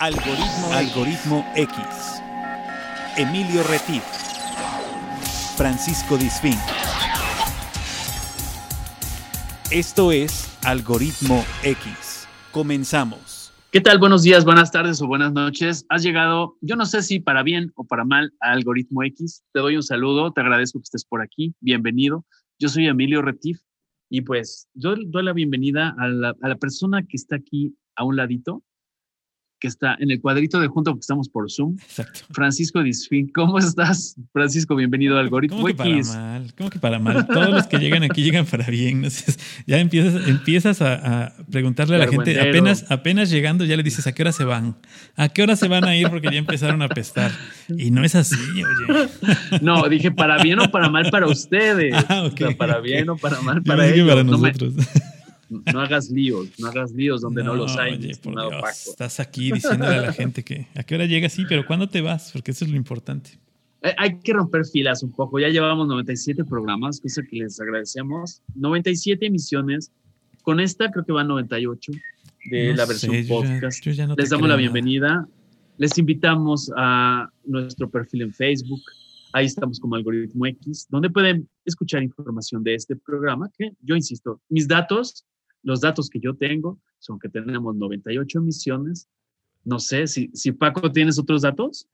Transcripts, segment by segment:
Algoritmo, Algoritmo X. Emilio Retif. Francisco Disfín. Esto es Algoritmo X. Comenzamos. ¿Qué tal? Buenos días, buenas tardes o buenas noches. Has llegado, yo no sé si para bien o para mal, a Algoritmo X. Te doy un saludo, te agradezco que estés por aquí. Bienvenido. Yo soy Emilio Retif y pues yo doy la bienvenida a la, a la persona que está aquí a un ladito que está en el cuadrito de junto porque estamos por Zoom. Exacto. Francisco Disfín, ¿cómo estás? Francisco, bienvenido al algoritmo ¿Cómo que para mal? ¿Cómo que para mal? Todos los que llegan aquí llegan para bien. ¿no? Ya empiezas, empiezas a, a preguntarle a la gente, apenas, apenas llegando ya le dices a qué hora se van, a qué hora se van a ir porque ya empezaron a pestar. Y no es así, oye. No, dije para bien o para mal para ustedes. Ah, okay, o sea, para okay. bien o para mal Yo para dije ellos. para No me- nosotros. No, hagas líos, no hagas líos donde no, los hay. Oye, por estimado Dios, Paco. estás aquí diciéndole a la gente que a qué hora llegas, sí, pero ¿cuándo te vas? Porque eso es lo importante. Eh, Hay que romper filas un poco. Ya llevamos 97 programas, cosa que les agradecemos. 97 emisiones. Con esta creo que van 98 de No la sé, versión yo ya- podcast. yo ya no les damos la nada. bienvenida. Les invitamos a nuestro perfil en Facebook. Ahí estamos como Algoritmo X, donde pueden escuchar información de este programa, que yo insisto, mis datos, los datos que yo tengo, son que tenemos 98 emisiones. No sé si, si Paco tienes otros datos.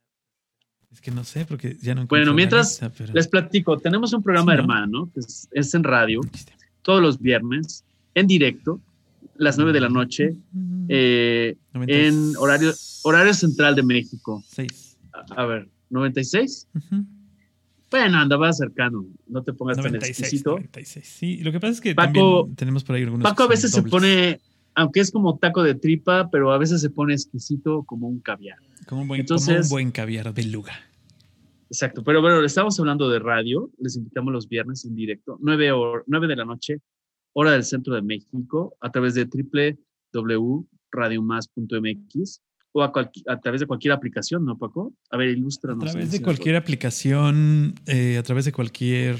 Es que no sé, porque ya no Bueno, la mientras lista, pero- Les platico, tenemos un programa Sí, ¿no? hermano, que es, es en radio, todos los viernes, en directo, las 9 de la noche, eh, en horario, horario central de México. 6. A, a ver, ¿96? Bueno, andaba cercano, no te pongas tan 96, exquisito. 96. Sí, lo que pasa es que Paco- también tenemos por ahí algunos. Paco a veces se pone, aunque es como taco de tripa, pero a veces se pone exquisito como un caviar. Como un buen, Entonces- como un buen caviar beluga. Exacto, pero bueno, estamos hablando de radio, les invitamos los viernes en directo, 9, hor- 9 de la noche, hora del centro de México, a través de www.radiomas.mx o a, a través de cualquier aplicación, ¿no, Paco? A ver, A ilústranos. través en de cualquier aplicación, eh, a través de cualquier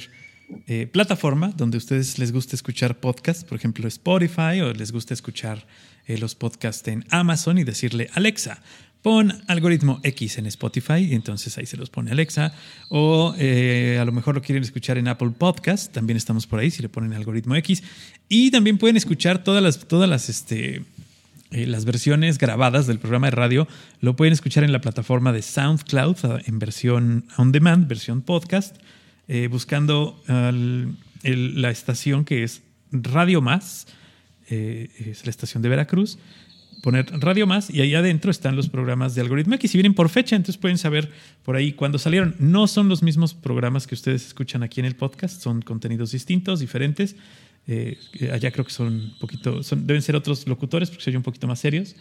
eh, plataforma donde a ustedes les guste escuchar podcast, por ejemplo Spotify, o les gusta escuchar eh, los podcasts en Amazon y decirle, Alexa, pon algoritmo X en Spotify, y entonces ahí se los pone Alexa. O eh, a lo mejor lo quieren escuchar en Apple Podcast, también estamos por ahí si le ponen algoritmo X. Y también pueden escuchar todas las, todas las, este, eh, las versiones grabadas del programa de radio lo pueden escuchar en la plataforma de SoundCloud en versión on demand, versión podcast, eh, buscando la estación que es Radio Más, eh, es la estación de Veracruz. Poner Radio Más y ahí adentro están los programas de Algoritmo X. Si vienen por fecha, entonces pueden saber por ahí cuándo salieron. No son los mismos programas que ustedes escuchan aquí en el podcast, son contenidos distintos, diferentes. Eh, allá creo que son un poquito, son, deben ser otros locutores porque se oyen un poquito más serios.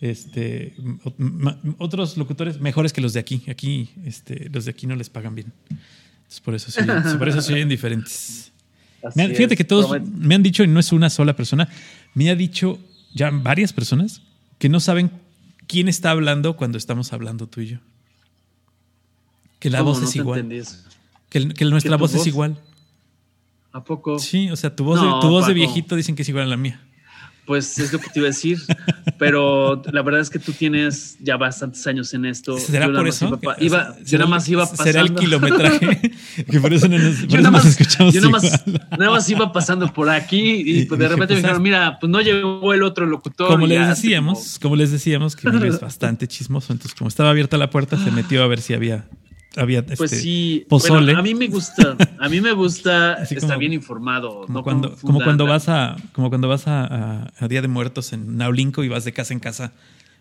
Este, ma- otros locutores mejores que los de aquí. Aquí, este, los de aquí no les pagan bien. Entonces, por eso se oyen, por eso diferentes. Me han- fíjate es, que todos me han dicho, y no es una sola persona, me ha dicho ya varias personas que no saben quién está hablando cuando estamos hablando tú y yo. Que la voz No es igual. Que, que nuestra ¿Que tu voz, es voz? igual. ¿A poco? Sí, o sea, tu voz, No, de, tu voz de viejito dicen que es igual a la mía. Pues es lo que te iba a decir, pero la verdad es que tú tienes ya bastantes años en esto. ¿Será Yo nada por más eso? Iba, iba- ¿será yo nada más iba pasando. ¿Será el kilometraje? que por eso no nos, Yo nada más, escuchamos yo nada más, nada más iba pasando por aquí y, pues de repente me pues, dijeron, ¿sabes? mira, pues no llegó el otro locutor. Como les decíamos, como les decíamos, que Emilio es bastante chismoso. Entonces, como estaba abierta la puerta, se metió a ver si había, había Pues este, sí, pozole. bueno, a mí me gusta, a mí me gusta estar como- bien informado. Como no cuando, como cuando vas a, como cuando vas a, a- a Día de Muertos en Naulinco y vas de casa en casa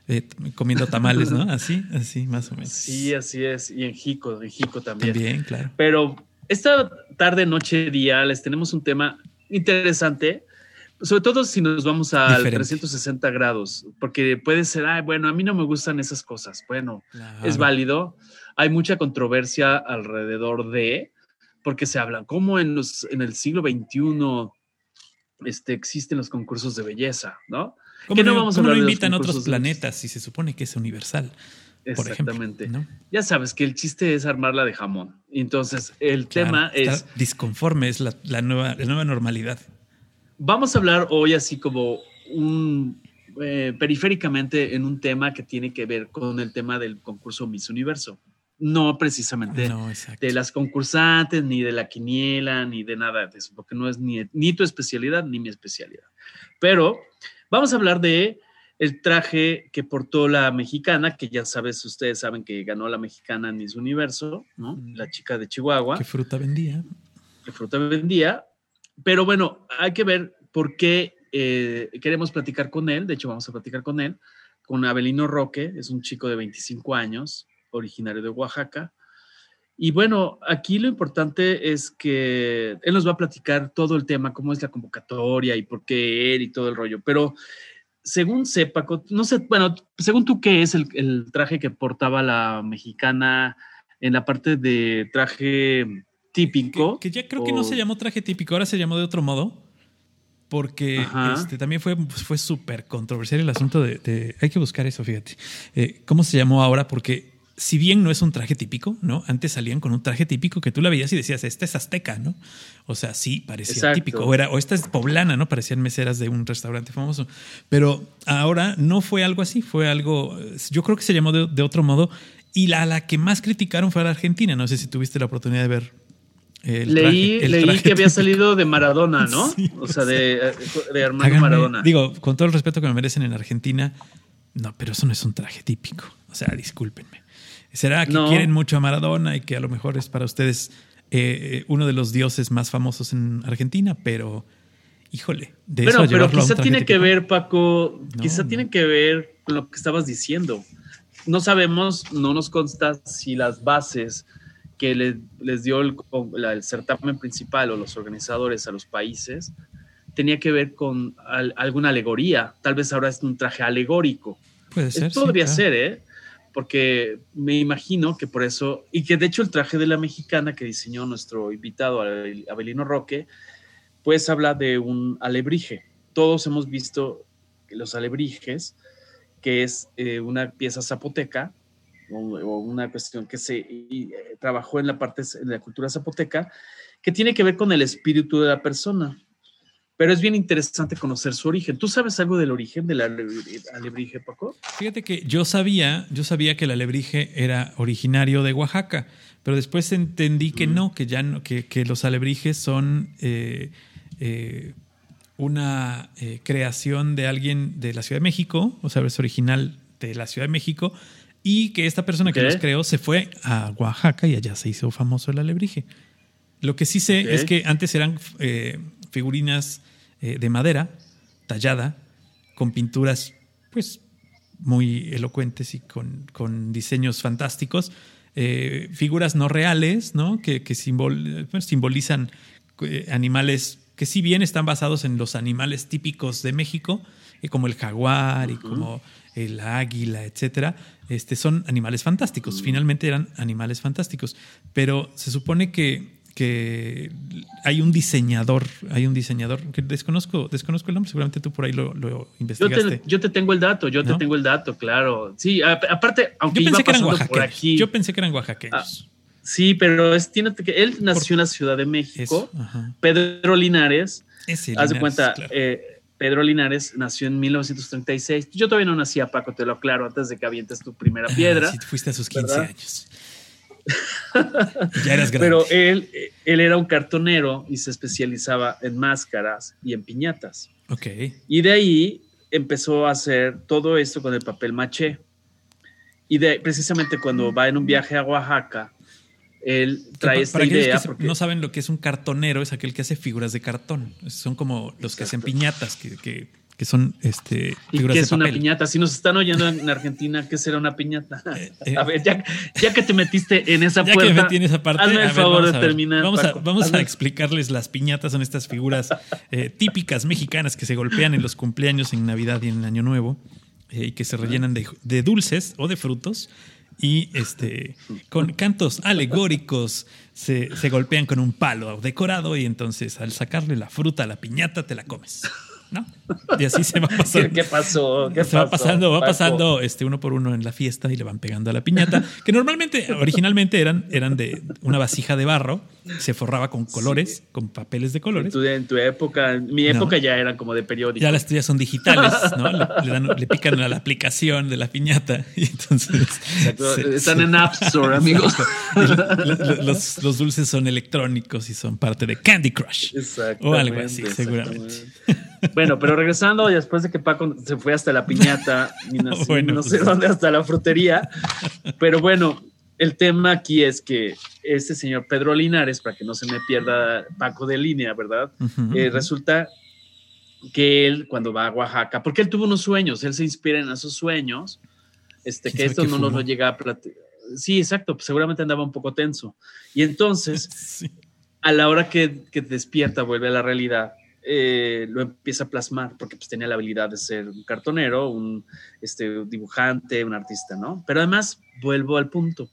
eh, comiendo tamales, ¿no? Así, así, más o menos. Sí, así es, y en Jico, en Jico también. También, claro. Pero esta tarde, noche, día, les tenemos un tema interesante, sobre todo si nos vamos al Diferente. 360 grados, porque puede ser, ay, bueno, a mí no me gustan esas cosas. Bueno, Claro. es válido. Hay mucha controversia alrededor de, porque se habla, como en, los, en el siglo XXI este, existen los concursos de belleza, ¿no? ¿Cómo que no vamos a no hablar de los invitan a otros planetas si se supone que es universal? Ejemplo, Exactamente. ¿no? Ya sabes que el chiste es armarla de jamón. Entonces, el Claro, tema es, disconforme, es la, la nueva, la nueva normalidad. Vamos a hablar hoy así como un, eh, periféricamente en un tema que tiene que ver con el tema del concurso Miss Universo. No precisamente de las concursantes, ni de la quiniela, ni de nada de eso, porque no es ni, ni tu especialidad ni mi especialidad. Pero vamos a hablar de el traje que portó la mexicana, que ya sabes, ustedes saben que ganó la mexicana en Miss Universo, ¿no? La chica de Chihuahua. ¿Qué fruta vendía? ¿Qué fruta vendía? Pero bueno, hay que ver por qué eh, queremos platicar con él. De hecho, vamos a platicar con él, con Abelino Roque, es un chico de 25 años, originario de Oaxaca. Y bueno, aquí lo importante es que él nos va a platicar todo el tema, cómo es la convocatoria y por qué él y todo el rollo. Pero según sepa, no sé, bueno, según tú, ¿qué es el, traje que portaba la mexicana en la parte de traje típico? Que, ya creo que no se llamó traje típico, ahora se llamó de otro modo. Porque este, también fue, pues, fue súper controversial el asunto de, Hay que buscar eso, fíjate. Eh, ¿Cómo se llamó ahora? Porque si bien no es un traje típico, ¿no? Antes salían con un traje típico que tú la veías y decías, esta es azteca, ¿no? O sea, sí, parecía típico. O, era, o esta es poblana, ¿no? Parecían meseras de un restaurante famoso. Pero ahora no fue algo así, fue algo, yo creo que se llamó de, otro modo. Y la, la que más criticaron fue a la Argentina. No sé si tuviste la oportunidad de ver el leí, leí que había salido de Maradona, ¿no? o sea, de, de hermano Maradona. Digo, con todo el respeto que me merecen en Argentina, no, pero eso no es un traje típico. O sea, discúlpenme. ¿Será que quieren mucho a Maradona y que a lo mejor es para ustedes eh, uno de los dioses más famosos en Argentina? Pero, híjole, de eso Pero quizá tiene que ver, Paco, quizá tiene que ver con lo que estabas diciendo. No sabemos, no nos consta si las bases que les dio el, certamen principal o los organizadores a los países tenía que ver con alguna alegoría. Tal vez ahora es un traje alegórico. Puede ser. Podría ser, ¿eh? porque me imagino que por eso, y que de hecho el traje de la mexicana que diseñó nuestro invitado Abelino Roque, pues habla de un alebrije. Todos hemos visto los alebrijes, que es eh, una pieza zapoteca o, una cuestión que se eh, trabajó en la parte de la cultura zapoteca, que tiene que ver con el espíritu de la persona pero es bien interesante conocer su origen. ¿Tú sabes algo del origen del alebrije, Paco? Fíjate que yo sabía, yo sabía que el alebrije era originario de Oaxaca, pero después entendí que no, que ya no, que, los alebrijes son eh, eh, una eh, creación de alguien de la Ciudad de México, o sea, es original de la Ciudad de México, y que esta persona que los creó se fue a Oaxaca y allá se hizo famoso el alebrije. Lo que sí sé es que antes eran figurinas eh, de madera tallada, con pinturas pues muy elocuentes y con, diseños fantásticos, eh, figuras no reales, ¿no? que, que pues, simbolizan eh, animales que si bien están basados en los animales típicos de México, como el jaguar y como el águila, etcétera, este, son animales fantásticos. Finalmente eran animales fantásticos. Pero se supone que que hay un diseñador, hay un diseñador que desconozco, desconozco el nombre, seguramente tú por ahí lo, investigaste. Yo te, tengo el dato, yo te tengo el dato, claro. Sí, aparte, aunque yo pensé que eran por aquí. Yo pensé que eran oaxaqueños. Ah, sí, pero es, tiene que, él nació en la Ciudad de México. Pedro Linares. haz de cuenta, eh, Pedro Linares nació en 1936. Yo todavía no nacía, Paco, te lo aclaro, antes de que avientes tu primera ah, piedra. sí, fuiste a sus 15 años. ya eras grande. Pero él, él era un cartonero y se especializaba en máscaras y en piñatas. Ok. Y de ahí empezó a hacer todo esto con el papel maché. Y de, precisamente cuando va en un viaje a Oaxaca, él trae esta idea. Que no saben lo que es un cartonero, es aquel que hace figuras de cartón. Son como los que hacen piñatas, que que son este, figuras ¿Y qué es una piñata? Si nos están oyendo en Argentina, ¿qué será una piñata? Eh, eh. a ver, ya, que te metiste en esa puerta, ya que me metí en esa parte, hazme el favor de terminar. Vamos, a, vamos a, explicarles las piñatas, son estas figuras eh, típicas mexicanas que se golpean en los cumpleaños, en Navidad y en Año Nuevo, y que se rellenan de, de dulces o de frutos y este, con cantos alegóricos se, se, golpean con un palo decorado y entonces al sacarle la fruta a la piñata te la comes. ¿No? Y así se va pasando. ¿Qué, pasó? ¿Qué se va pasando, va pasando este, uno por uno en la fiesta y le van pegando a la piñata, que normalmente, originalmente eran, eran de una vasija de barro, se forraba con colores, con papeles de colores. En tu, época, en mi época ya eran como de periódico. Ya las tuyas son digitales, ¿no? Le, pican a la aplicación de la piñata y entonces... Están en App Store, amigos. los, los, dulces son electrónicos y son parte de Candy Crush. O algo así, seguramente. Bueno, pero regresando, después de que Paco se fue hasta la piñata y no, sé dónde, hasta la frutería. Pero bueno, el tema aquí es que este señor Pedro Linares, para que no se me pierda Paco de línea, ¿verdad? Eh, resulta que él cuando va a Oaxaca, porque él tuvo unos sueños, él se inspira en esos sueños, este, que esto no nos lo llega a platicar. Sí, exacto, pues seguramente andaba un poco tenso. Y entonces, a la hora que, que despierta, vuelve a la realidad, eh, lo empieza a plasmar, porque pues tenía la habilidad de ser un cartonero, un este, dibujante, un artista, ¿no? Pero además, vuelvo al punto,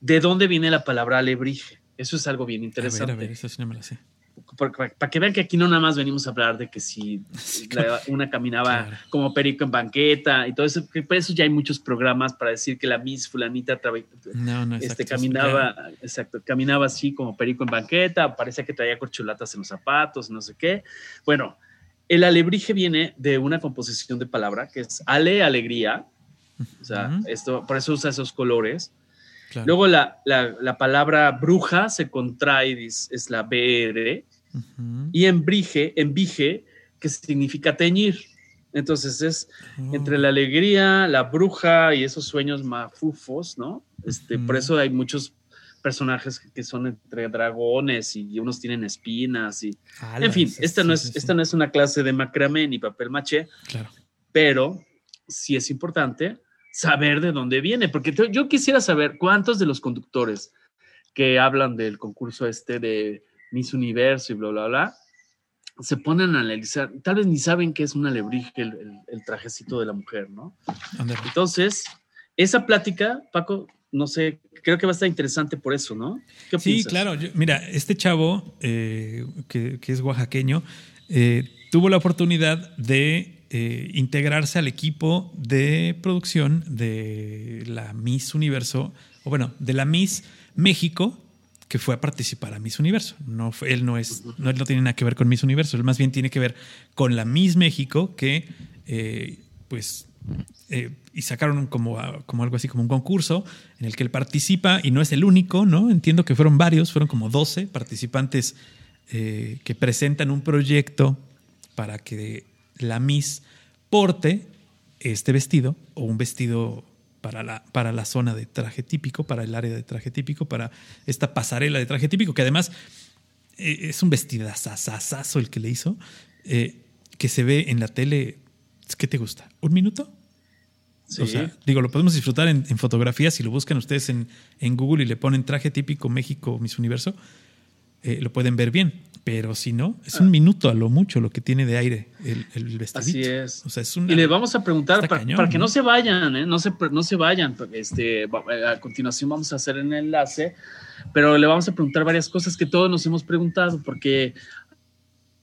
¿de dónde viene la palabra alebrije? Eso es algo bien interesante. A ver, a ver, eso sí no me lo sé para, que vean que aquí no nada más venimos a hablar de que si una caminaba como perico en banqueta y todo eso, que por eso ya hay muchos programas para decir que la Miss fulanita este, caminaba, exacto, caminaba así como perico en banqueta, parecía que traía corchulatas en los zapatos, no sé qué. Bueno, el alebrije viene de una composición de palabra que es ale, alegría, o sea, esto, por eso usa esos colores. Luego la, la, la, palabra bruja se contrae, es la BR, y embrige, embije, que significa teñir. Entonces es oh. entre la alegría, la bruja y esos sueños mafufos, ¿no? Este, Por eso hay muchos personajes que son entre dragones y unos tienen espinas y en fin, esta no es esta no es una clase de macramé ni papel maché, claro. pero sí es importante saber de dónde viene, porque yo quisiera saber cuántos de los conductores que hablan del concurso este de Miss Universo y bla, bla, bla, se ponen a analizar, tal vez ni saben qué es un alebrije, el, trajecito de la mujer, ¿no? Entonces, esa plática, Paco, no sé, creo que va a estar interesante por eso, ¿no? sí, claro. mira, este chavo, eh, que, es oaxaqueño, eh, tuvo la oportunidad de eh, integrarse al equipo de producción de la Miss Universo, o bueno, de la Miss México que fue a participar a Miss Universo. No, él no es, no, no tiene nada que ver con Miss Universo, él más bien tiene que ver con la Miss México que, eh, pues, eh, y sacaron como, como algo así como un concurso en el que él participa y no es el único, ¿no? Entiendo que fueron varios, fueron como 12 participantes eh, que presentan un proyecto para que la Miss porte este vestido o un vestido para la, para la zona de traje típico, para el área de traje típico, para esta pasarela de traje típico, que además eh, es un vestidazazazazo el que le hizo, eh, que se ve en la tele. ¿Qué te gusta? ¿Un minuto? O sea, digo, lo podemos disfrutar en, fotografías. Si lo buscan ustedes en, en, Google y le ponen traje típico México Miss Universo, eh, lo pueden ver bien. Pero si no, es un minuto a lo mucho lo que tiene de aire el, el Así es. O sea, es y le vamos a preguntar para, que ¿no? se vayan, ¿eh? no, se, no se vayan. Este, a continuación vamos a hacer el enlace, pero le vamos a preguntar varias cosas que todos nos hemos preguntado, porque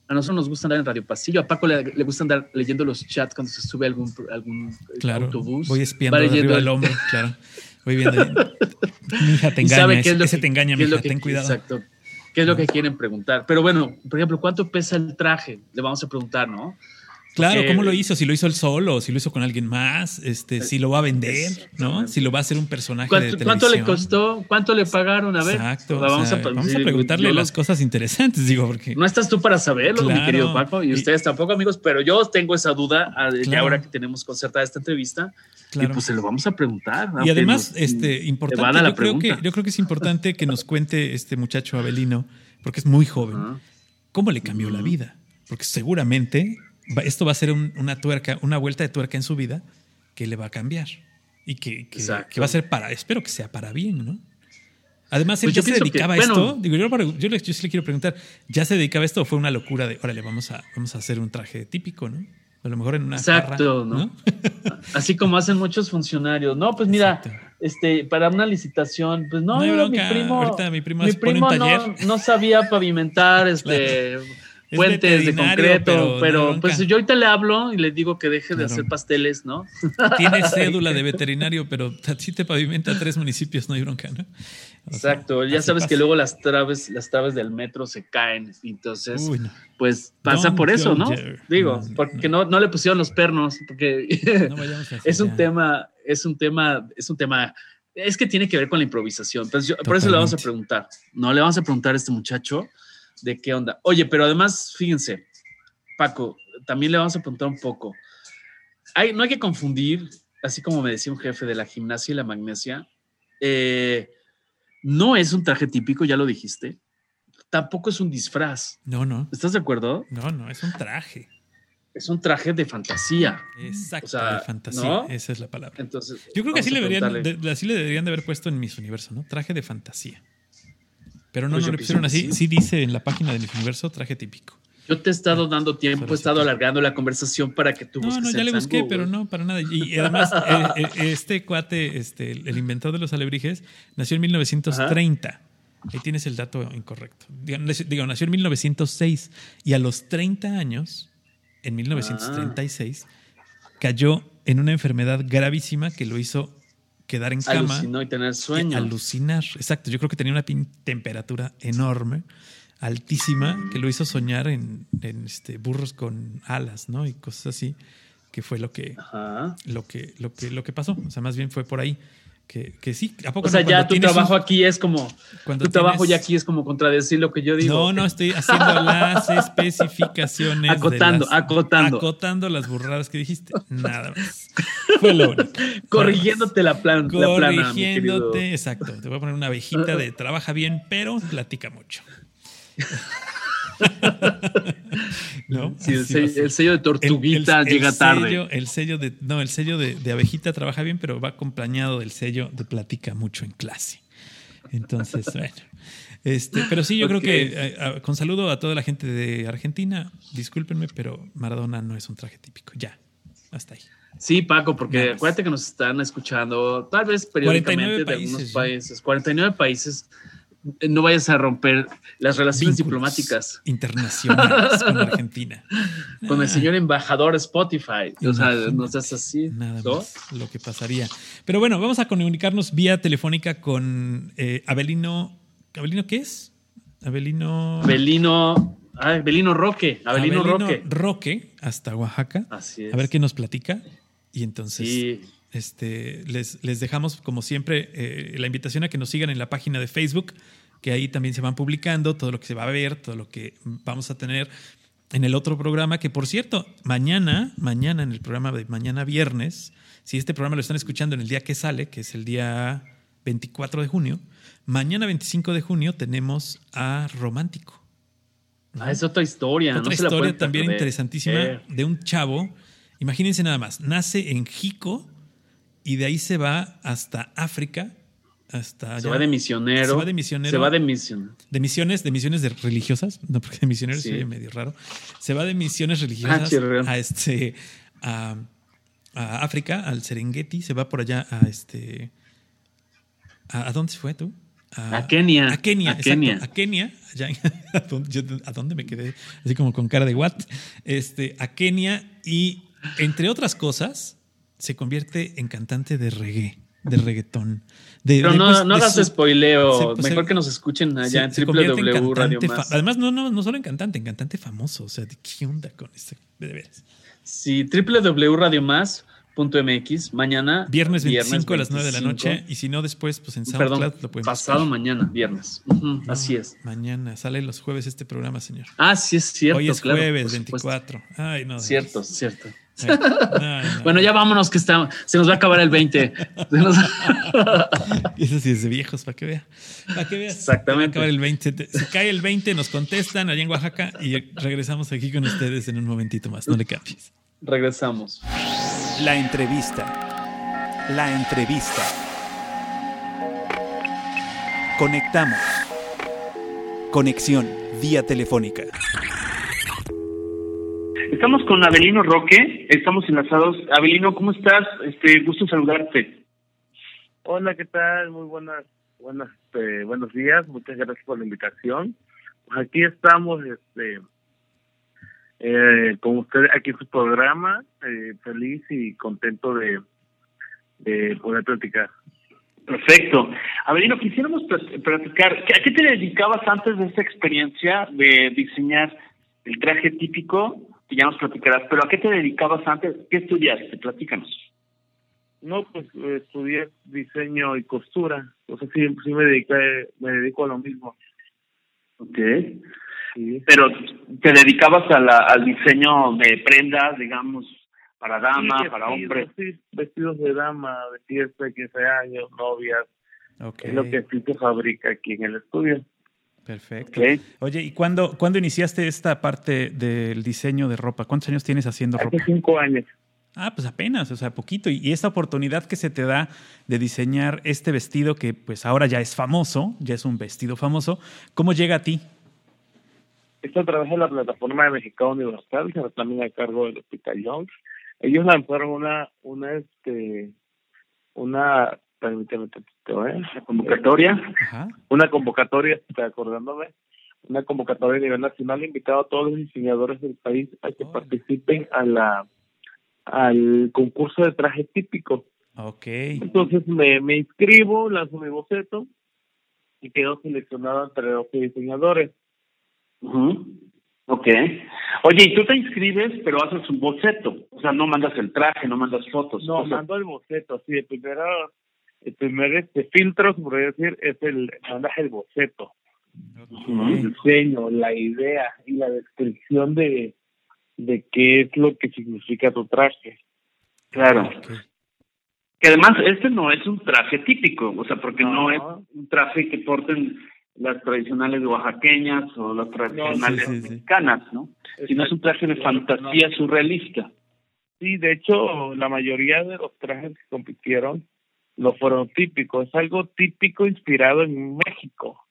a nosotros nos gusta andar en Radio Pasillo, a Paco le, gusta andar leyendo los chats cuando se sube algún, algún claro, autobús. Voy espiando de arriba del hombro, claro. Voy viendo. Te engaña, ese te engaña, mi hija, ten cuidado. Exacto qué es lo que quieren preguntar. Pero bueno, por ejemplo, ¿cuánto pesa el traje? Le vamos a preguntar, ¿no? Claro, ¿cómo lo hizo? Si lo hizo él solo, si lo hizo con alguien más, este, si lo va a vender, ¿no? Si lo va a hacer un personaje ¿Cuánto, de televisión. ¿Cuánto le costó? ¿Cuánto le pagaron? A ver. Exacto. Vamos, a, preguntarle las cosas interesantes, digo, porque. No estás tú para saberlo, mi querido Paco, y, ustedes tampoco, amigos, pero yo tengo esa duda ya ahora que tenemos concertada esta entrevista. Y pues se lo vamos a preguntar. Y además, este, importante, yo creo, que, yo creo que es importante que nos cuente este muchacho Abelino porque es muy joven, ¿cómo le cambió la vida? Porque seguramente esto va a ser una tuerca, una vuelta de tuerca en su vida que le va a cambiar y que, que, va a ser para, espero que sea para bien, ¿no? Además, él pues ya se dedicaba a esto. Digo, yo, yo, sí le quiero preguntar, ¿ya se dedicaba a esto o fue una locura de, órale, vamos a, vamos a hacer un traje típico, ¿no? A lo mejor en una. Exacto, ¿no? Así como hacen muchos funcionarios. No, pues mira, este, para una licitación, pues no, mi primo, Ahorita mi primo, mi primo no, no, sabía pavimentar, este, puentes de concreto, pero, pues yo ahorita le hablo y le digo que deje de hacer pasteles, ¿no? Tiene cédula de veterinario, pero si te pavimenta tres municipios, no hay bronca, ¿no? Exacto, ya sabes que luego las traves, las traves del metro se caen, entonces, pues pasa por eso, ¿no? Digo, porque no, no le pusieron los pernos, porque es un tema, es un tema, es un tema es que tiene que ver con la improvisación. Entonces, por eso le vamos a preguntar. No le vamos a preguntar a este muchacho de qué onda. Oye, pero además, fíjense, Paco, también le vamos a preguntar un poco. Hay, no hay que confundir, así como me decía un jefe de la gimnasia y la magnesia, eh, no es un traje típico, ya lo dijiste. Tampoco es un disfraz. No, no. ¿Estás de acuerdo? No, no, es un traje. Es un traje de fantasía. Exacto, de fantasía. Esa es la palabra. Entonces, Yo creo que así le, deberían, así le deberían de haber puesto en Miss Universo, ¿no? Traje de fantasía. Pero no, pues no le pusieron así. Sí. dice en la página de Miss Universo traje típico. Yo te he estado dando tiempo, he estado alargando la conversación para que tú busques. No, no, ya le busqué, pero no, para nada. Y además, eh, eh, este cuate, este, el inventor de los alebrijes, nació en 1930. Ahí tienes el dato incorrecto. Digo, nació en 1906 y a los 30 años, en 1936, cayó en una enfermedad gravísima que lo hizo quedar en cama. Alucinó y tener sueño. Alucinar, exacto. Yo creo que tenía una temperatura enorme, altísima, que lo hizo soñar en, este, burros con alas, ¿no? Y cosas así, que fue lo que, lo que, lo que, lo que pasó. O sea, más bien fue por ahí. Que, que, sí, ¿a poco O sea, ya tu trabajo aquí es como. tu trabajo ya aquí es como contradecir lo que yo digo. No, no, estoy haciendo las especificaciones. Acotando, acotando. Acotando las burradas que dijiste. Nada más. Fue lo único. Corrigiéndote la, plan, Corrigiéndote, exacto. Te voy a poner una abejita de trabaja bien, pero platica mucho. ¿No? el, sello, de tortuguita llega tarde. el sello de, no, el sello de, abejita trabaja bien, pero va acompañado del sello de platica mucho en clase. Entonces, bueno. Este, pero sí, yo creo que eh, con saludo a toda la gente de Argentina, discúlpenme, pero Maradona no es un traje típico. Ya, hasta ahí. Sí, Paco, porque acuérdate que nos están escuchando tal vez periódicamente de algunos países, 49 países no vayas a romper las relaciones diplomáticas internacionales con Argentina. Con el señor embajador Spotify. O sea, no seas así. Nada lo que pasaría. Pero bueno, vamos a comunicarnos vía telefónica con eh, Abelino. ¿Abelino qué es? Abelino. Abelino. Abelino Roque. Abelino, Roque. Roque, hasta Oaxaca. Así es. A ver qué nos platica. Y entonces. Sí. Este, les, les dejamos, como siempre, eh, la invitación a que nos sigan en la página de Facebook, que ahí también se van publicando todo lo que se va a ver, todo lo que vamos a tener en el otro programa, que por cierto, mañana, mañana en el programa de mañana viernes, si este programa lo están escuchando en el día que sale, que es el día 24 de junio, mañana 25 de junio tenemos a Romántico. Ah, es otra historia. Otra historia también interesantísima de un chavo. Imagínense nada más, nace en Jico, y de ahí se va hasta África. Hasta se va de misionero. Se va de misionero. Se va de misión. De misiones, de misiones de religiosas. No, porque de misioneros sí. medio raro. Se va de misiones religiosas ah, a este. A, África, al Serengeti. Se va por allá a este. ¿A, dónde se fue tú? A, Kenia. A Kenia, a Kenia. A Kenia. ¿a, dónde, me quedé? Así como con cara de what. Este, a Kenia y, entre otras cosas, se convierte en cantante de reggae, de reggaetón. Pero no, no hagas spoileo, mejor que nos escuchen allá en www Radio Además, no, no, no solo en cantante, en cantante famoso. O sea, ¿qué onda con esto? De veras. Sí, www.radiomás.mx, mañana. Viernes 25 a las 9 de la noche. Y si no, después, pues en SoundCloud Perdón, lo pueden Pasado mañana, viernes. así es. Mañana, sale los jueves este programa, señor. Ah, sí, es cierto. Hoy es jueves 24. Ay, no. Cierto, cierto. Bueno, ya vámonos que está, se nos va a acabar el 20. Eso sí es de viejos, para que vea. Para que vea. Exactamente. el 20. Se cae el 20, nos contestan allá en Oaxaca y regresamos aquí con ustedes en un momentito más. No le cambies. Regresamos. La entrevista. La entrevista. Conectamos. Conexión vía telefónica. Estamos con Abelino Roque, estamos enlazados. Abelino, ¿cómo estás? Este, gusto saludarte. Hola, ¿qué tal? Muy buenas, buenas, este, buenos días. Muchas gracias por la invitación. Pues aquí estamos, este, eh, con usted aquí en su programa, eh, feliz y contento de, de poder platicar. Perfecto. Avelino, quisiéramos plat- platicar, ¿a qué te dedicabas antes de esta experiencia de diseñar el traje típico? Que ya nos platicarás, pero ¿a qué te dedicabas antes? ¿Qué estudiaste? Platícanos. No, pues estudié diseño y costura, o sea, sí, sí me, dediqué, me dedico a lo mismo. Ok. Sí. Pero te dedicabas a la- al diseño de prendas, digamos, para dama, Sí, para vestidos, hombre. sí, vestidos de dama, de fiesta, 15 años, novias, Ok, es lo que sí se fabrica aquí en el estudio. Perfecto. Oye, ¿y cuándo, cuándo iniciaste esta parte del diseño de ropa? ¿Cuántos años tienes haciendo Hace ropa? cinco años. Ah, pues apenas, o sea, poquito. Y y esta oportunidad que se te da de diseñar este vestido que pues ahora ya es famoso, ya es un vestido famoso, ¿cómo llega a ti? Esto a través de la plataforma de Mexicano Universal, que también a cargo del Hospital Young. Ellos lanzaron una, una, este, una, permíteme ¿eh? La convocatoria. Ajá. una convocatoria, estoy acordándome, una convocatoria a nivel nacional, invitado a todos los diseñadores del país a que participen a la al concurso de traje típico. Ok. Entonces me, me inscribo, lanzo mi boceto y quedo seleccionado entre 12 diseñadores. Ujú. Ok. Oye, y tú te inscribes, pero haces un boceto. O sea, no mandas el traje, no mandas fotos. No, O sea, mando el boceto, sí, el primero, el primer este filtro, se podría decir, es el, mandas el boceto, el diseño, la idea y la descripción de, de qué es lo que significa tu traje. Claro. Que además, este no es un traje típico, o sea, porque no, No. es un traje que porten las tradicionales oaxaqueñas o las tradicionales sí, sí, sí. mexicanas, ¿no? Sino es un traje de fantasía surrealista. Sí, de hecho, la mayoría de los trajes que compitieron no fueron típicos. Es algo típico inspirado en México.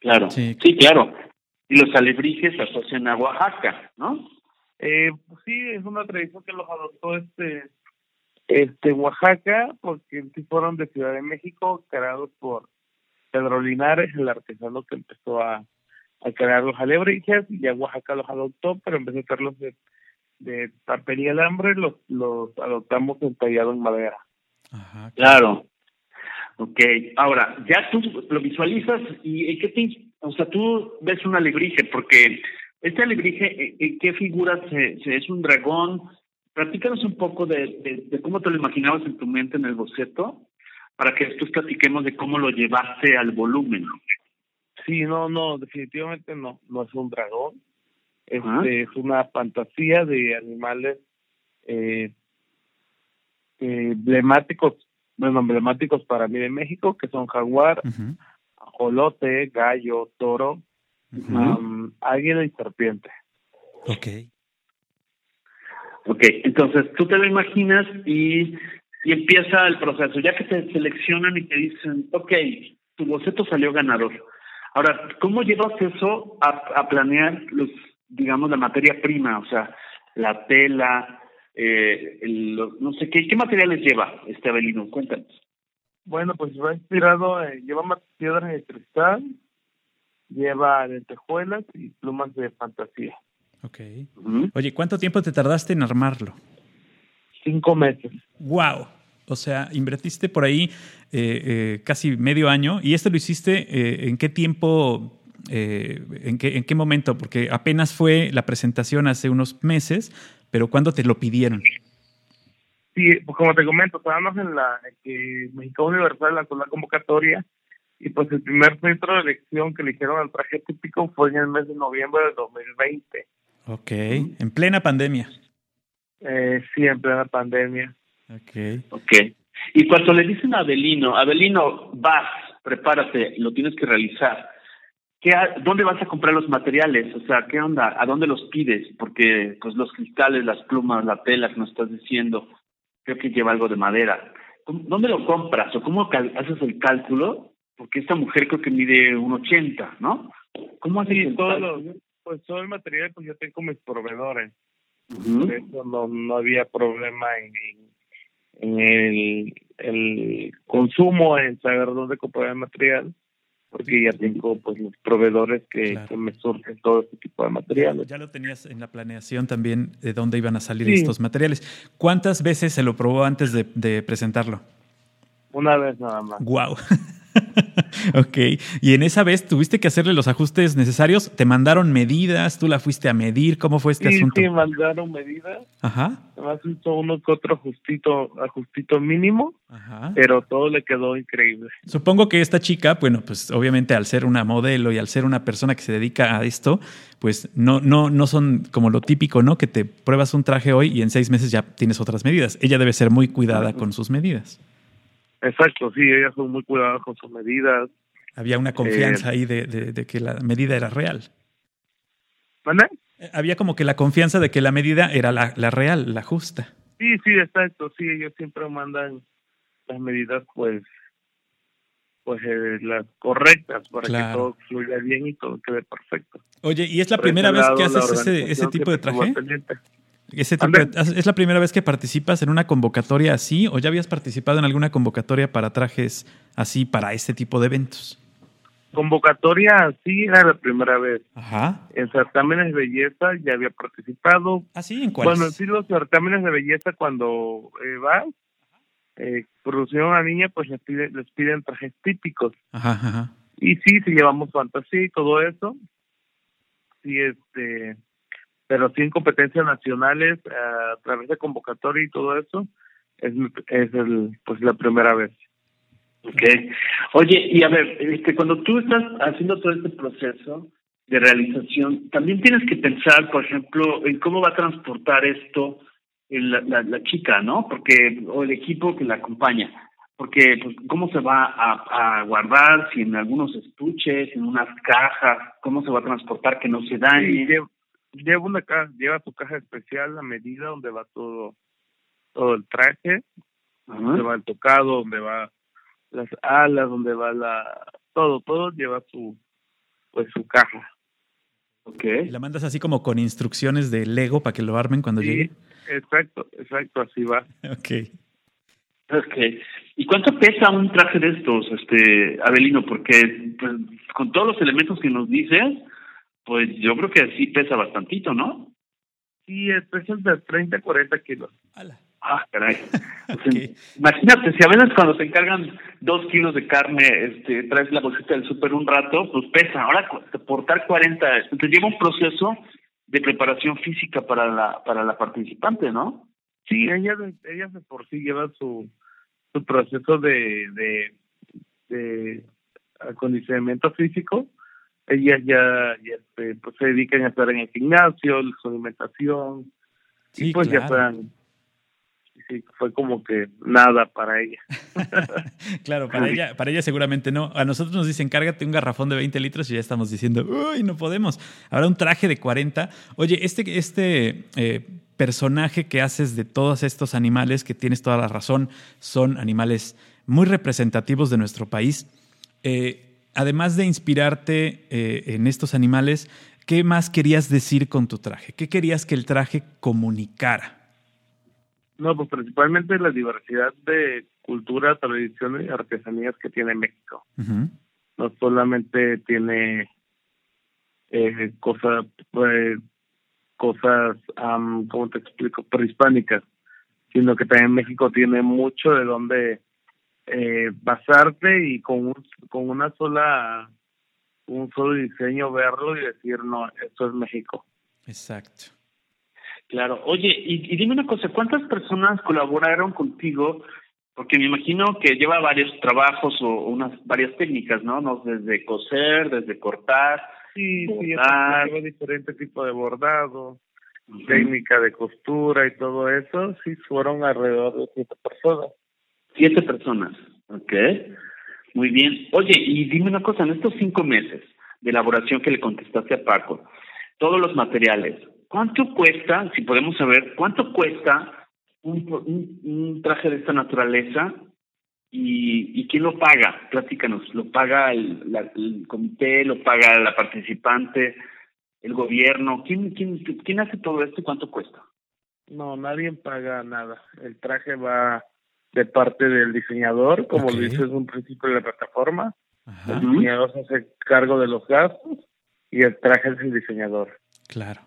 Claro. Sí. Sí, claro. Y los alebrijes se asocian a Oaxaca, ¿no? Eh, pues sí, es una tradición que los adoptó este este Oaxaca, porque sí fueron de Ciudad de México, creados por Pedro Linares, el artesano que empezó a, a crear los alebrijes, y ya Oaxaca los adoptó, pero en vez de hacerlos de, de papel y alambre, los, los adoptamos entallado en madera. Ajá. Claro. Ok, ahora, ya tú lo visualizas y ¿y qué te, o sea, tú ves un alebrije, porque este alebrije, ¿en- ¿en qué figura se, se- es un dragón? Platícanos un poco de, de, de cómo te lo imaginabas en tu mente en el boceto, para que después platiquemos de cómo lo llevaste al volumen. Sí, no, no, definitivamente no, no es un dragón. Este es una fantasía de animales eh, eh, emblemáticos, bueno, emblemáticos para mí de México, que son jaguar, ajolote, gallo, toro, águila y serpiente. Ok. Ok, entonces tú te lo imaginas y, y empieza el proceso. Ya que te seleccionan y te dicen, ok, tu boceto salió ganador. Ahora, ¿cómo llevas eso a, a planear, los, digamos, la materia prima? O sea, la tela, eh, el- no sé, ¿qué, ¿qué materiales lleva este Abelino? Cuéntanos. Bueno, pues va inspirado, eh, lleva más piedras de cristal, lleva lentejuelas y plumas de fantasía. Ok. Oye, ¿cuánto tiempo te tardaste en armarlo? Cinco meses. ¡Wow! O sea, invertiste por ahí eh, eh, casi medio año. ¿Y esto lo hiciste eh, en qué tiempo, eh, en, qué, en qué momento? Porque apenas fue la presentación hace unos meses, pero ¿cuándo te lo pidieron? Sí, pues como te comento, estábamos en la que México Universal lanzó la convocatoria y pues el primer centro de elección que eligieron al traje típico fue en el mes de noviembre del 2020. Ok. En plena pandemia. Eh, sí, en plena pandemia. Ok. Ok. Y cuando le dicen a Abelino, Abelino, vas, prepárate, lo tienes que realizar. ¿Qué, ¿Dónde vas a comprar los materiales? O sea, ¿qué onda? ¿A dónde los pides? Porque pues los cristales, las plumas, la tela que nos estás diciendo, creo que lleva algo de madera. ¿Cómo- ¿Dónde lo compras? ¿O cómo haces el cálculo? Porque esta mujer creo que mide un 80, ¿no? ¿Cómo haces Sí, el todo cálculo? lo, pues todo el material pues yo tengo mis proveedores. Por eso no, no había problema en, en, en el, el consumo, en saber dónde comprar el material. Porque ya tengo pues los proveedores que, Claro. que me surgen todo este tipo de materiales. Ya lo tenías en la planeación también de dónde iban a salir Sí. estos materiales. ¿Cuántas veces se lo probó antes de, de presentarlo? Una vez nada más. Wow. ok. Y en esa vez tuviste que hacerle los ajustes necesarios. ¿Te mandaron medidas? ¿Tú la fuiste a medir? ¿Cómo fue este Sí, asunto? sí, mandaron medidas, Ajá. además hizo uno que otro ajustito, ajustito mínimo, Ajá. pero todo le quedó increíble. Supongo que esta chica, bueno, pues obviamente al ser una modelo y al ser una persona que se dedica a esto, pues no, no, no son como lo típico, ¿no? Que te pruebas un traje hoy y en seis meses ya tienes otras medidas. Ella debe ser muy cuidada con sus medidas. Exacto, sí, ellas son muy cuidadosas con sus medidas. Había una confianza ahí de, de- de que la medida era real. ¿Vale? Eh, Había como que la confianza de que la medida era la, la real, la justa. Sí, sí, exacto, sí, ellos siempre mandan las medidas, pues, pues eh, las correctas para Claro. que todo fluya bien y todo quede perfecto. Oye, ¿y es la Por primera vez lado, que haces ese, ese tipo de traje? Ese tipo de- ¿Es la primera vez que participas en una convocatoria así o ya habías participado en alguna convocatoria para trajes así para este tipo de eventos? Convocatoria, sí, era la primera vez. Ajá. En certámenes de belleza ya había participado. ¿Ah, sí? ¿En cuáles? Bueno, sí, los certámenes de belleza cuando eh, vas, eh, a una niña, pues les, pide- les piden trajes típicos. Ajá, ajá. Y sí, si llevamos fantasía y todo eso. Sí, este. Pero sí en competencias nacionales, eh, a través de convocatoria y todo eso, es, es el, pues la primera vez. Ok. Oye, y a ver, este, cuando tú estás haciendo todo este proceso de realización, también tienes que pensar, por ejemplo, en cómo va a transportar esto el- la, la, la chica, ¿no? Porque, o el equipo que la acompaña. Porque, pues, ¿cómo se va a, a guardar? Si en algunos estuches, en unas cajas, ¿cómo se va a transportar que no se Sí, dañe? lleva, lleva una caja, lleva su caja especial, a medida donde va todo, todo el traje, donde va el tocado, donde va las alas, donde va la, todo, todo lleva su, pues su caja. Ok. ¿Y la mandas así como con instrucciones de Lego para que lo armen cuando Sí, llegue? exacto, exacto, así va. Ok. Ok. ¿Y cuánto pesa un traje de estos, este, Abelino? Porque pues, con todos los elementos que nos dices, pues yo creo que sí pesa bastantito, ¿no? Sí, es peso de 30 a 40 kilos. Ala. Ah, caray. Ok. Imagínate, si a veces cuando te encargan dos kilos de carne, este, traes la bolsita del súper un rato, pues pesa. Ahora portar 40, te lleva un proceso de preparación física para la para la participante, ¿no? Sí, ella, de- ella de por sí lleva su, su proceso de, de, de acondicionamiento físico. Ellas ya, ya este, pues, se dedican a estar en el gimnasio, su alimentación, Sí, y pues ya claro. fueran, sí, fue como que nada para ella. Claro, para ella, para ella seguramente no. A nosotros nos dicen, cárgate un garrafón de 20 litros y ya estamos diciendo, uy, no podemos. Ahora un traje de 40. Oye, este, este eh, personaje que haces de todos estos animales, que tienes toda la razón, son animales muy representativos de nuestro país. Eh, además de inspirarte eh, en estos animales, ¿qué más querías decir con tu traje? ¿Qué querías que el traje comunicara? No, pues principalmente la diversidad de cultura, tradiciones y artesanías que tiene México. No solamente tiene eh, cosas pues, cosas am, cómo te explico prehispánicas sino que también México tiene mucho de donde eh, basarte y con un, con una sola un solo diseño verlo y decir no esto es México Exacto. Claro. Oye, y, y dime una cosa, ¿cuántas personas colaboraron contigo? Porque me imagino que lleva varios trabajos o unas varias técnicas, ¿no? ¿no? Desde coser, desde cortar. sí sí Bordar. lleva diferente tipo de bordado técnica de costura y todo eso sí fueron alrededor de siete personas Siete personas. Ok. Muy bien. Oye, y dime una cosa, en estos cinco meses de elaboración que le contestaste a Paco, todos los materiales, ¿cuánto cuesta, si podemos saber, cuánto cuesta un, traje de esta naturaleza y, y quién lo paga? Platícanos, ¿lo paga el, el comité, lo paga la participante, el gobierno? ¿Quién, quién, quién hace todo esto y cuánto cuesta? No, nadie paga nada. El traje va de parte del diseñador, como lo dice en un principio de la plataforma. El diseñador se hace cargo de los gastos y el traje es el diseñador. Claro.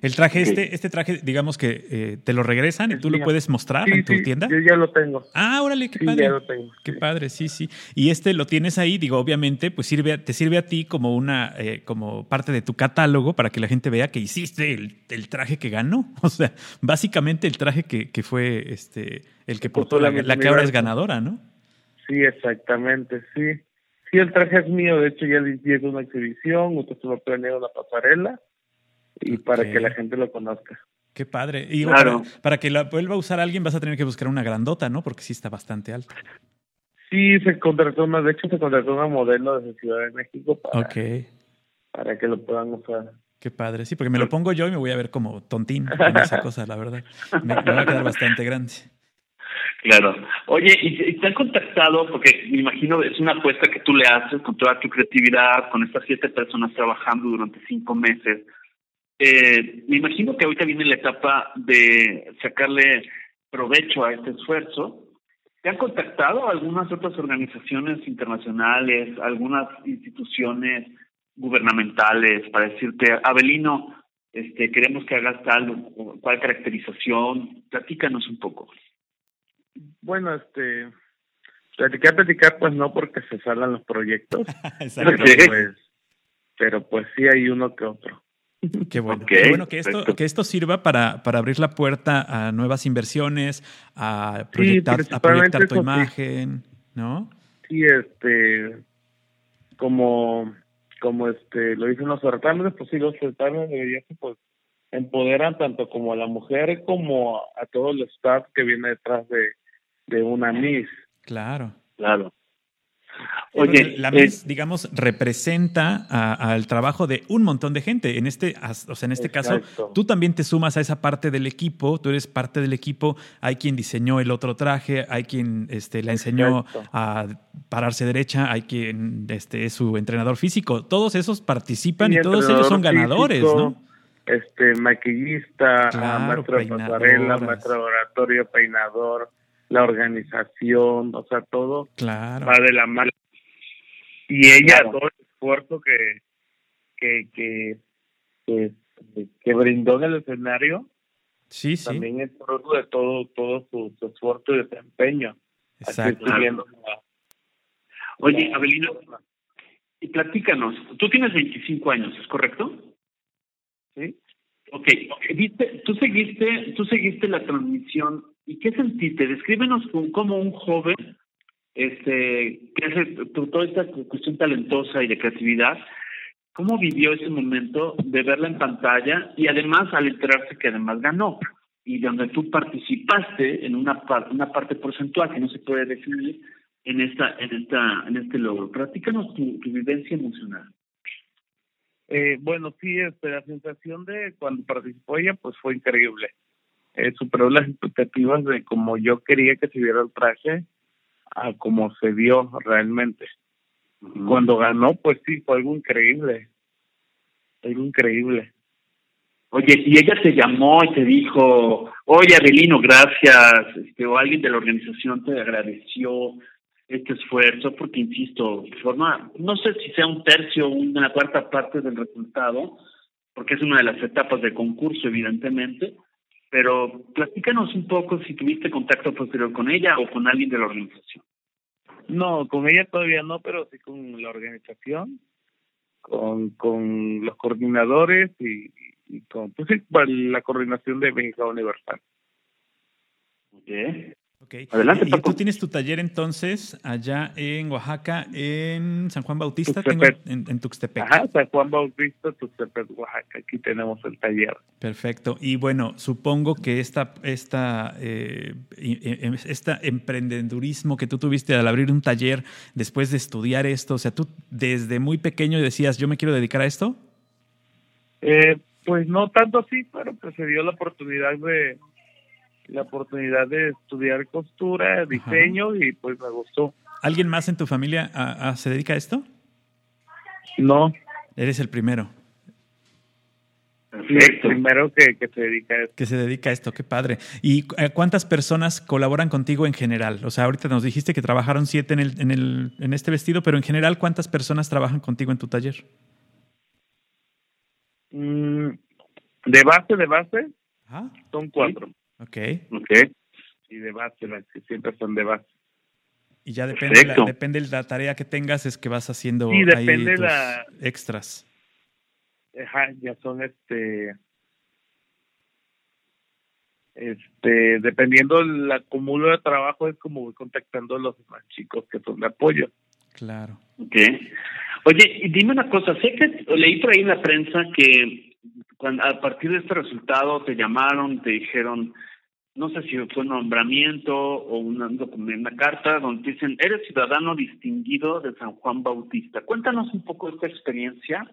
El traje, este, este traje, digamos que eh, te lo regresan y tú lo puedes mostrar en tu tienda. Yo ya lo tengo. Ah, órale, qué padre. Qué padre, sí, sí. Y este lo tienes ahí, digo, obviamente, pues sirve, te sirve a ti como una, eh, como parte de tu catálogo para que la gente vea que hiciste el, traje que ganó. O sea, básicamente el traje que, que fue este el que portó la, la que ahora es ganadora, ¿no? Sí, exactamente, sí. Sí, el traje es mío, de hecho ya hice una exhibición, usted se lo planeado una pasarela y para que la gente lo conozca. Qué padre. Y claro. para, que la vuelva a usar alguien vas a tener que buscar una grandota, ¿no? Porque sí está bastante alta. Sí, se contrató una, de hecho se contrató una modelo desde Ciudad de México para, para que lo puedan usar. Qué padre, sí, porque me lo pongo yo y me voy a ver como tontín con esa cosa, la verdad. Me, va a quedar bastante grande. Claro. Oye, ¿y te han contactado? Porque me imagino es una apuesta que tú le haces con toda tu creatividad, con estas siete personas trabajando durante cinco meses eh, me imagino que ahorita viene la etapa de sacarle provecho a este esfuerzo. ¿Te han contactado algunas otras organizaciones internacionales, algunas instituciones gubernamentales para decirte, Abelino, este, queremos que hagas tal o cual caracterización? Platícanos un poco. Bueno, este, platicar, platicar, pues no porque se salgan los proyectos, pero, pues, pero pues sí hay uno que otro. Qué bueno. Qué bueno que esto, que esto sirva para, para abrir la puerta a nuevas inversiones, a proyectar, a proyectar tu imagen, ¿no? Sí, este, como, como este, lo dicen los certámenes, pues sí, los certámenes deberían pues empoderan tanto como a la mujer como a, todo el staff que viene detrás de, de una Miss. Claro. Claro. Oye, la MIS, digamos, representa al trabajo de un montón de gente. En este, o sea, en este caso, tú también te sumas a esa parte del equipo, tú eres parte del equipo, hay quien diseñó el otro traje, hay quien este, la enseñó a pararse derecha, hay quien este, es su entrenador físico. Todos esos participan y todos ellos son ganadores, ¿no? Este, maquillista, maestro de pasarela, maestro de oratorio, peinador la organización, o sea, todo claro. va de la mano. Y ella, todo el esfuerzo que, que, que, que, brindó en el escenario, sí, sí. también es producto de todo, todo su, esfuerzo y desempeño. Exacto. Oye, Abelino, y platícanos, tú tienes 25 años, ¿es correcto? Sí. Ok, ¿Viste, tú seguiste, tú seguiste la transmisión ¿Y qué sentiste? Descríbenos como un joven este, que hace toda esta cuestión talentosa y de creatividad, ¿cómo vivió ese momento de verla en pantalla y además al enterarse que además ganó? Y donde tú participaste en una, parte porcentual que no se puede definir en esta en esta en este logro. Platícanos tu, tu vivencia emocional. Eh, bueno, sí, este, la sensación de cuando participó ella, pues fue increíble eh, superó las expectativas de como yo quería que se viera el traje a como se vio realmente. Cuando ganó, pues sí, fue algo increíble. Algo increíble. Oye, y ella te llamó y te dijo, oye Adelino, gracias, este, o alguien de la organización te agradeció este esfuerzo, porque insisto, forma, no sé si sea un tercio o una cuarta parte del resultado, porque es una de las etapas del concurso, evidentemente, pero platícanos un poco si tuviste contacto posterior con ella o con alguien de la organización. No, con ella todavía no, pero sí con la organización, con, con los coordinadores y, y con pues la coordinación de México Universal. Okay. Adelante, y, tú tienes tu taller entonces allá en Oaxaca, en San Juan Bautista, tengo en, Tuxtepec. Ajá, San Juan Bautista, Tuxtepec, Oaxaca. Aquí tenemos el taller. Perfecto. Y bueno, supongo que esta, esta, eh, esta emprendedurismo que tú tuviste al abrir un taller después de estudiar esto, o sea, tú desde muy pequeño decías, yo me quiero dedicar a esto. Eh, pues no tanto así, pero pues se dio la oportunidad de la oportunidad de estudiar costura, diseño y pues me gustó. ¿Alguien más en tu familia se dedica a esto? No. Eres el primero. Perfecto. primero que, que, se dedica a esto. Que se dedica a esto, qué padre. ¿Y eh, cuántas personas colaboran contigo en general? O sea, ahorita nos dijiste que trabajaron siete en, el, en, el, en este vestido, pero en general, ¿cuántas personas trabajan contigo en tu taller? Mm, de base, de base, son cuatro. Ok. Ok. Y de base, las que siempre son de base. Y ya depende, la, depende de la tarea que tengas, es que vas haciendo sí, depende la... extras. Ajá, ya son este este dependiendo del acumulo de trabajo es como voy contactando a los más chicos que son de apoyo claro Ok. oye y dime una cosa sé que leí por ahí en la prensa que cuando a partir de este resultado te llamaron te dijeron no sé si fue un nombramiento o una, una carta donde dicen eres ciudadano distinguido de San Juan Bautista cuéntanos un poco esta experiencia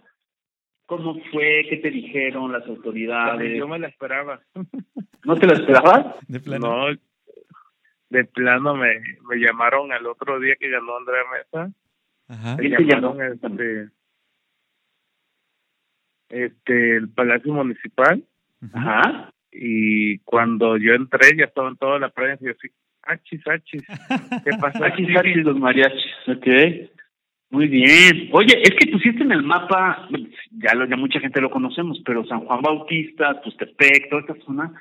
¿Cómo fue? ¿Qué te dijeron las autoridades? Yo me la esperaba. ¿No te la esperabas? De plano. No, de plano me, me llamaron al otro día que ganó Andrea Mesa. Ajá. ¿Qué te llamaron? Este, este, el Palacio Municipal. Ajá. Y cuando yo entré ya estaban toda la prensa y yo así, achis, achis. ¿Qué pasa? achis, achis los mariachis, ok. Muy bien. Oye, es que pusiste en el mapa, ya, lo, ya mucha gente lo conocemos, pero San Juan Bautista, Tustepec, toda esta zona,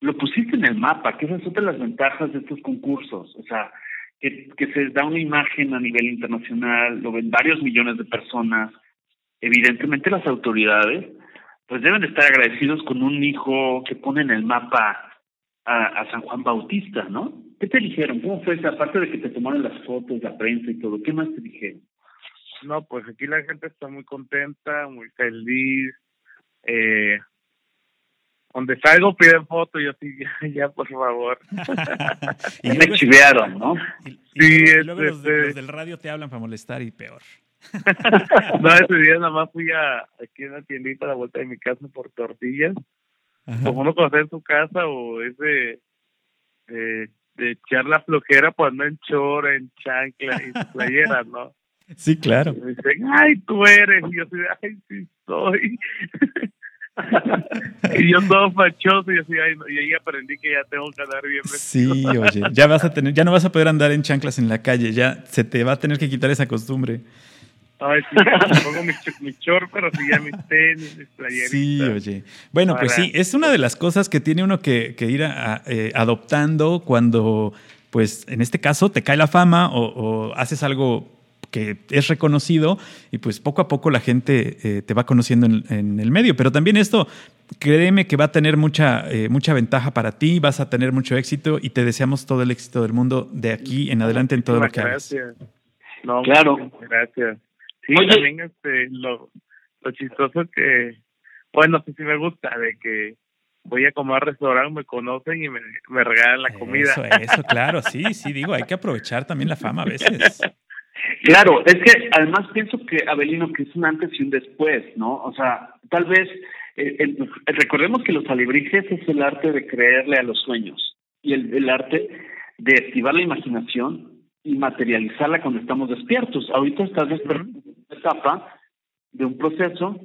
lo pusiste en el mapa, que esas son de las ventajas de estos concursos. O sea, que, que se da una imagen a nivel internacional, lo ven varios millones de personas. Evidentemente las autoridades, pues deben estar agradecidos con un hijo que pone en el mapa a, a San Juan Bautista, ¿no? ¿Qué te dijeron? ¿Cómo fue esa? Aparte de que te tomaron las fotos, la prensa y todo, ¿qué más te dijeron? No, pues aquí la gente está muy contenta, muy feliz. Eh, donde salgo piden foto y yo sí, ya, ya por favor. y me chivearon, ¿no? sí, luego los, este del radio te hablan para molestar y peor. No, ese día nada más fui a, aquí en la tiendita a la vuelta de mi casa por tortillas. Como uno conoce en su casa o ese de, de echar la flojera cuando en chora, en chancla y playera, ¿no? Sí, claro. Y me dicen, ay, tú eres. Y yo soy, ay, sí soy. y yo todo fachoso y así, ay, y ahí aprendí que ya tengo que andar bien vestido. Sí, oye, ya vas a tener, ya no vas a poder andar en chanclas en la calle, ya se te va a tener que quitar esa costumbre. Ay, sí, me pongo mi, mi short, pero sí ya mis tenis, mis playeritas. Sí, oye. Bueno, pues sí, es una de las cosas que tiene uno que, que ir a, eh, adoptando cuando, pues, en este caso, te cae la fama o, o haces algo que es reconocido y pues poco a poco la gente eh, te va conociendo en, el medio. Pero también esto, créeme que va a tener mucha, eh, mucha ventaja para ti, vas a tener mucho éxito y te deseamos todo el éxito del mundo de aquí en adelante en todo lo que hagas. No, claro. Gracias. Sí, también este, lo, lo chistoso que, bueno, sí, sí me gusta de que voy a comer al restaurante, me conocen y me, me regalan la comida. Eso, eso, claro, sí, sí, digo, hay que aprovechar también la fama a veces. Claro, es que además pienso que, Abelino, que es un antes y un después, ¿no? O sea, tal vez, eh, recordemos que los alebrijes es el arte de creerle a los sueños y el, el arte de activar la imaginación y materializarla cuando estamos despiertos. Ahorita estás una etapa de un proceso,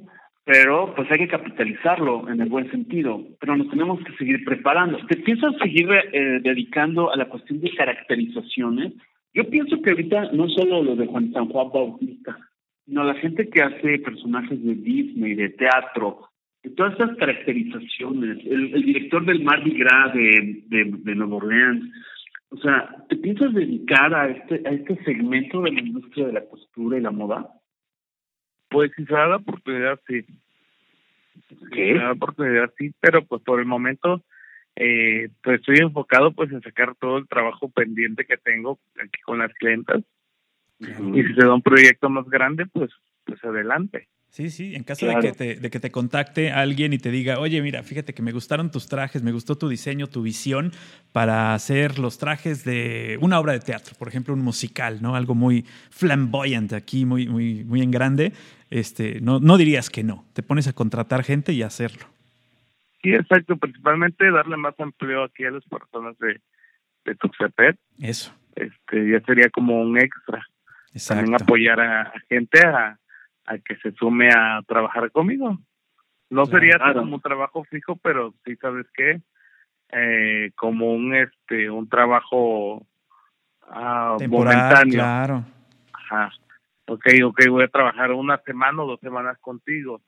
pero pues hay que capitalizarlo en el buen sentido, pero nos tenemos que seguir preparando. ¿Te piensas seguir eh, dedicando a la cuestión de caracterizaciones? Yo pienso que ahorita no solo lo de Juan San Juan Bautista, sino la gente que hace personajes de Disney, de teatro, de todas estas caracterizaciones, el, director del Mardi Gras de, de, Nueva Orleans, o sea, ¿te piensas dedicar a este, a este segmento de la industria de la costura y la moda? Pues si se da la oportunidad, sí. ¿Qué? Si se da la oportunidad, sí, pero pues por el momento eh, pues estoy enfocado pues en sacar todo el trabajo pendiente que tengo aquí con las clientas y si se da un proyecto más grande pues pues adelante Sí, sí, en caso de, que te, de que te contacte alguien y te diga, oye, mira, fíjate que me gustaron tus trajes, me gustó tu diseño, tu visión para hacer los trajes de una obra de teatro, por ejemplo, un musical, ¿no? Algo muy flamboyante aquí, muy, muy, muy en grande. Este, no, no dirías que no, te pones a contratar gente y hacerlo. Sí, exacto, principalmente darle más empleo aquí a las personas de, de Tuxtepec. Eso. Este, ya sería como un extra. Exacto. También apoyar a, gente a, a que se sume a trabajar conmigo. No sería como un trabajo fijo, pero sí sabes qué, eh, como un este un trabajo uh, momentáneo. Claro. Ajá. Ok, ok, voy a trabajar una semana o dos semanas contigo.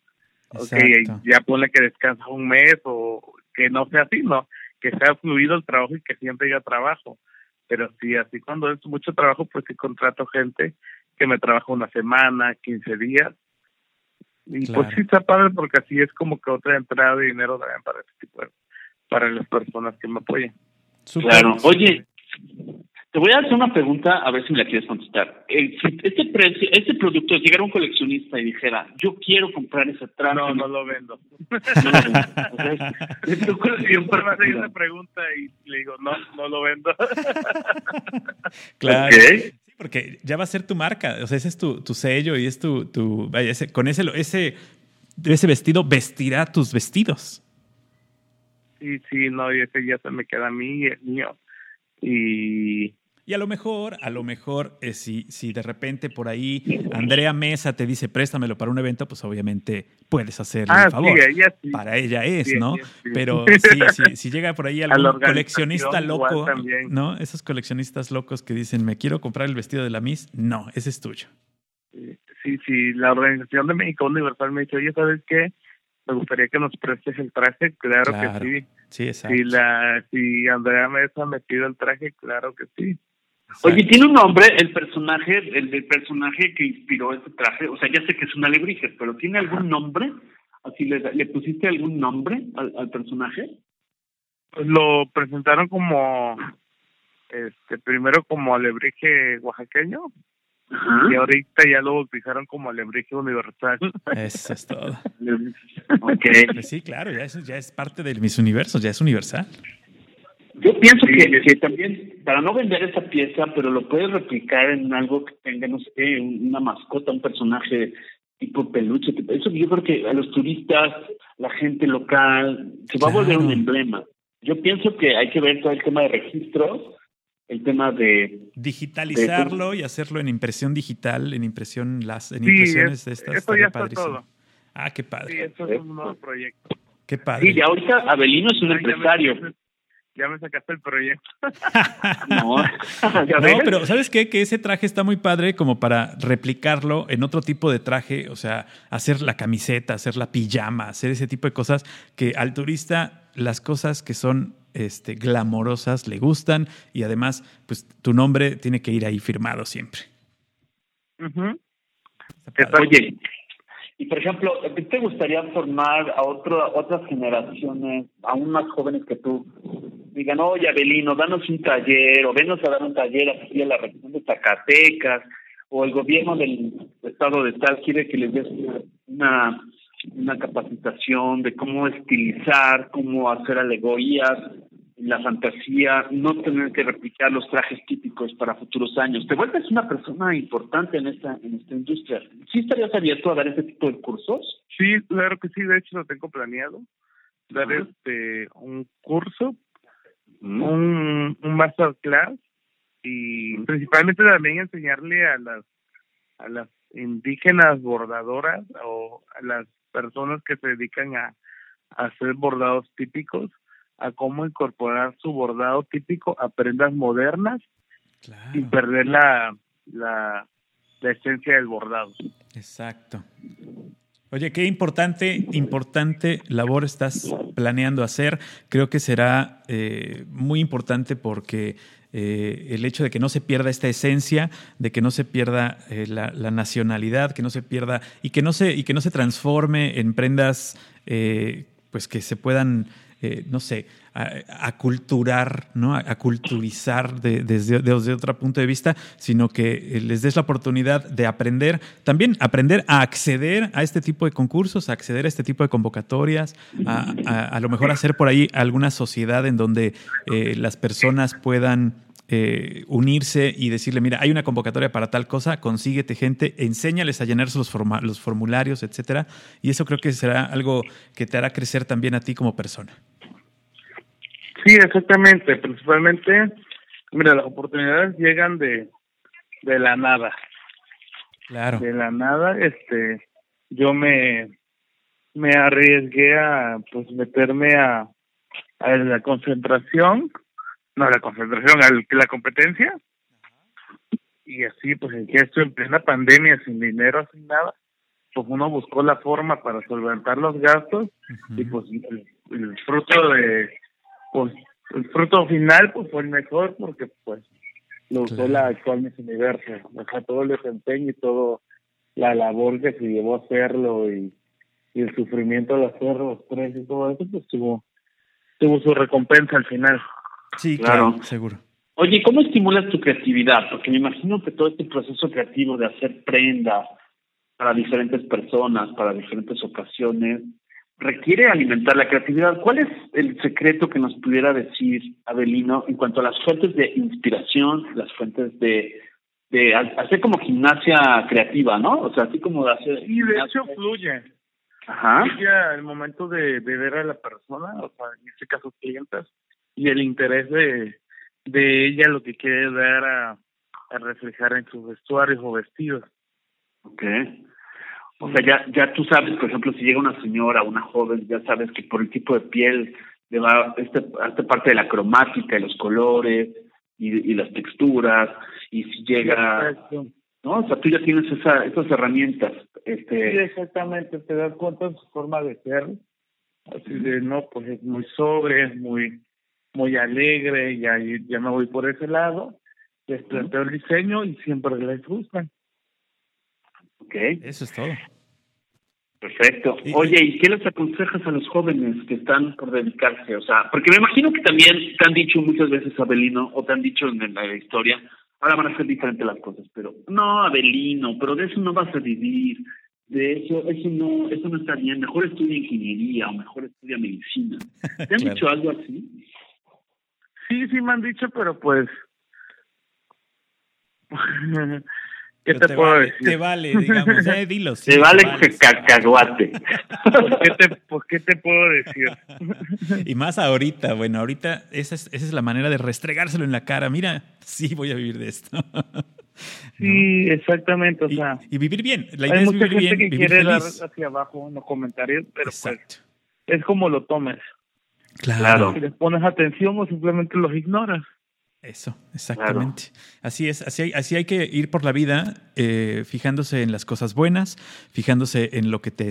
Okay, ya pone que descansa un mes o que no sea así, ¿no? Que sea fluido el trabajo y que siempre haya trabajo. Pero sí, así cuando es mucho trabajo, pues sí contrato gente que me trabaja una semana, 15 días. Y pues sí está padre porque así es como que otra entrada de dinero también para este tipo de, para las personas que me apoyen. Claro. Oye, te voy a hacer una pregunta, a ver si me la quieres contestar. este precio, este producto, si llegara un coleccionista y dijera, yo quiero comprar ese traje. No, no lo vendo. No lo vendo. Siempre me hace una pregunta y le digo, no, no lo vendo. claro. Sí, porque ya va a ser tu marca, o sea, ese es tu, tu sello y es tu, tu vaya, ese, con ese, ese, ese vestido vestirá tus vestidos. Sí, sí, no, y ese ya se me queda a mí y es mío. Y, y a lo mejor, a lo mejor, eh, si, si de repente por ahí Andrea Mesa te dice préstamelo para un evento, pues obviamente puedes hacerle ah, el favor. Sí, Para ella es, ¿no? Pero si, si, llega por ahí algún coleccionista loco, ¿no? Esos coleccionistas locos que dicen, me quiero comprar el vestido de la Miss, no, ese es tuyo. Sí, sí, la organización de México Universal me dice, oye, ¿sabes qué? me gustaría que nos prestes el traje, claro, que sí. Sí, exacto. Si, la, si Andrea Mesa me pide el traje, claro que sí. Oye, ¿tiene un nombre el personaje, el del personaje que inspiró ese traje? O sea, ya sé que es una alebrije, pero ¿tiene algún nombre? ¿Así le, le pusiste algún nombre al, al personaje? Pues lo presentaron como, este, primero como alebrije oaxaqueño, y ahorita ya lo bautizaron como alebrije universal. Eso es todo. okay. Pues sí, claro, ya es, ya es parte del Miss Universo, ya es universal. Yo pienso que, que, también, para no vender esa pieza, pero lo puedes replicar en algo que tenga, no sé, una mascota, un personaje tipo peluche. Eso yo creo que a los turistas, la gente local, se va a volver un emblema. Yo pienso que hay que ver todo el tema de registros el tema de digitalizarlo y hacerlo en impresión digital, en impresión las en impresiones de estas. Esto ya está todo. Ah, qué padre. Sí, esto es un nuevo proyecto. Qué padre. Y ahorita Abelino es un empresario. Ya me, sacaste el proyecto. no, no pero ¿sabes qué? Que ese traje está muy padre como para replicarlo en otro tipo de traje, o sea, hacer la camiseta, hacer la pijama, hacer ese tipo de cosas que al turista las cosas que son este, glamorosas le gustan y además, pues tu nombre tiene que ir ahí firmado siempre. Oye, y por ejemplo, ¿te gustaría formar a otro, otras generaciones, aún más jóvenes que tú? Digan, oye, Abelino, danos un taller, o venos a dar un taller aquí a la región de Zacatecas, o el gobierno del estado de tal quiere que les des una una capacitación de cómo estilizar, cómo hacer alegorías, la fantasía, no tener que replicar los trajes típicos para futuros años. Te vuelves una persona importante en esta en esta industria. ¿Sí estarías abierto a dar ese tipo de cursos? Sí, claro que sí. De hecho, lo tengo planeado. Dar este un curso, un, un masterclass y principalmente también enseñarle a las a las indígenas bordadoras o a las personas que se dedican a, hacer bordados típicos, a cómo incorporar su bordado típico a prendas modernas y perder la, la, la esencia del bordado. Exacto. Oye, qué importante, importante labor estás planeando hacer. Creo que será eh, muy importante porque eh, el hecho de que no se pierda esta esencia, de que no se pierda eh, la, nacionalidad, que no se pierda y que no se, y que no se transforme en prendas pues que se puedan eh, no sé, a, culturar, ¿no? a, culturizar desde, otro punto de vista, sino que eh, les des la oportunidad de aprender, también aprender a acceder a este tipo de concursos, a acceder a este tipo de convocatorias, a, a lo mejor hacer por ahí alguna sociedad en donde eh, las personas puedan unirse y decirle, mira, hay una convocatoria para tal cosa, consíguete gente, enséñales a llenarse los, los formularios, etcétera, y eso creo que será algo que te hará crecer también a ti como persona. Sí, exactamente. Principalmente, mira, las oportunidades llegan de, de la nada. Claro. De la nada, este, yo me, me arriesgué a pues meterme a, a la concentración, no la concentración, a la competencia. Y así, pues ya estoy en plena pandemia, sin dinero, sin nada, pues uno buscó la forma para solventar los gastos y pues el, el fruto de, pues el fruto final pues fue el mejor porque pues lo usó la actual Miss Universo, o sea, todo el desempeño y todo la labor que se llevó a hacerlo y, y el sufrimiento de hacerlo, los tres y todo eso, pues tuvo, tuvo su recompensa al final. Sí, claro, seguro. Oye, ¿cómo estimulas tu creatividad? Porque me imagino que todo este proceso creativo de hacer prendas para diferentes personas, para diferentes ocasiones, requiere alimentar la creatividad. ¿Cuál es el secreto que nos pudiera decir Abelino en cuanto a las fuentes de inspiración, las fuentes de, de hacer como gimnasia creativa, ¿no? O sea, así como de hacer... Y de hecho fluye. Ajá. Fluye el momento de, de ver a la persona, o sea, en este caso clientes, y el interés de, de ella lo que quiere dar a, a reflejar en sus vestuarios o vestidos. Okay. O sea, ya, ya tú sabes, por ejemplo, si llega una señora, una joven, ya sabes que por el tipo de piel le va este, esta parte de la cromática y los colores y, y las texturas, y si llega, ¿no? O sea, tú ya tienes esa, esas herramientas. Este... Sí, exactamente, te das cuenta de su forma de ser, así de, no, pues es muy sobre, es muy, muy alegre, ya, ya me voy por ese lado, les planteo el diseño y siempre les gustan. Ok. Eso es todo. Perfecto. Oye, ¿y qué les aconsejas a los jóvenes que están por dedicarse? O sea, porque me imagino que también te han dicho muchas veces, Abelino, o te han dicho en la historia, ahora van a ser diferentes las cosas, pero no, Abelino, pero de eso no vas a vivir, de eso, eso no, eso no está bien, mejor estudia ingeniería o mejor estudia medicina. ¿Te han Claro. dicho algo así? Sí, sí me han dicho, pero pues... ¿Qué Pero te, puedo vale, decir? Te vale, digamos. Eh, dilo. sí, Te vale vale, que cacahuate. ¿Qué te, pues, ¿Qué te puedo decir? Y más ahorita, bueno, ahorita esa es, esa es la manera de restregárselo en la cara. Mira, sí voy a vivir de esto. Sí, exactamente, o Y, sea... y vivir bien. La idea Hay es mucha vivir gente bien, que vivir quiere dar feliz. hacia abajo en los comentarios, pero pues es como lo tomes. Claro. Si les pones atención o simplemente los ignoras. Eso, exactamente. Así es, así hay, así hay que ir por la vida eh, fijándose en las cosas buenas, fijándose en lo que te,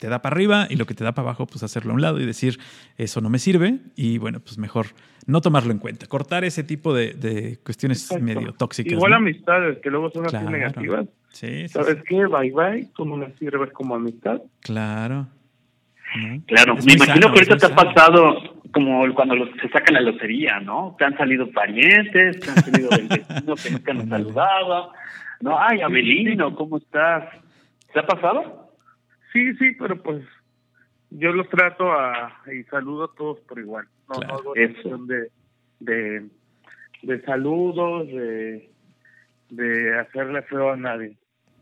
da para arriba y lo que te da para abajo, pues hacerlo a un lado y decir, eso no me sirve y bueno, pues mejor no tomarlo en cuenta, cortar ese tipo de, de cuestiones Exacto. medio tóxicas. Igual ¿no? amistades, que luego son así Claro. negativas. Sí, sí, ¿Sabes sí, qué? Bye bye, tú no me sirves como amistad. claro. ¿No? Claro, Es me imagino sano, que ahorita te ha pasado como cuando los, se sacan la lotería, ¿no? Te han salido parientes, te han salido del vecino que nunca nos saludaba. No, ay, Abelino, ¿cómo estás? ¿Te ha pasado? Sí, sí, pero pues yo los trato a, y saludo a todos por igual. No, Claro. no hago Eso. excepción de, de, de saludos, de, de hacerle feo a nadie.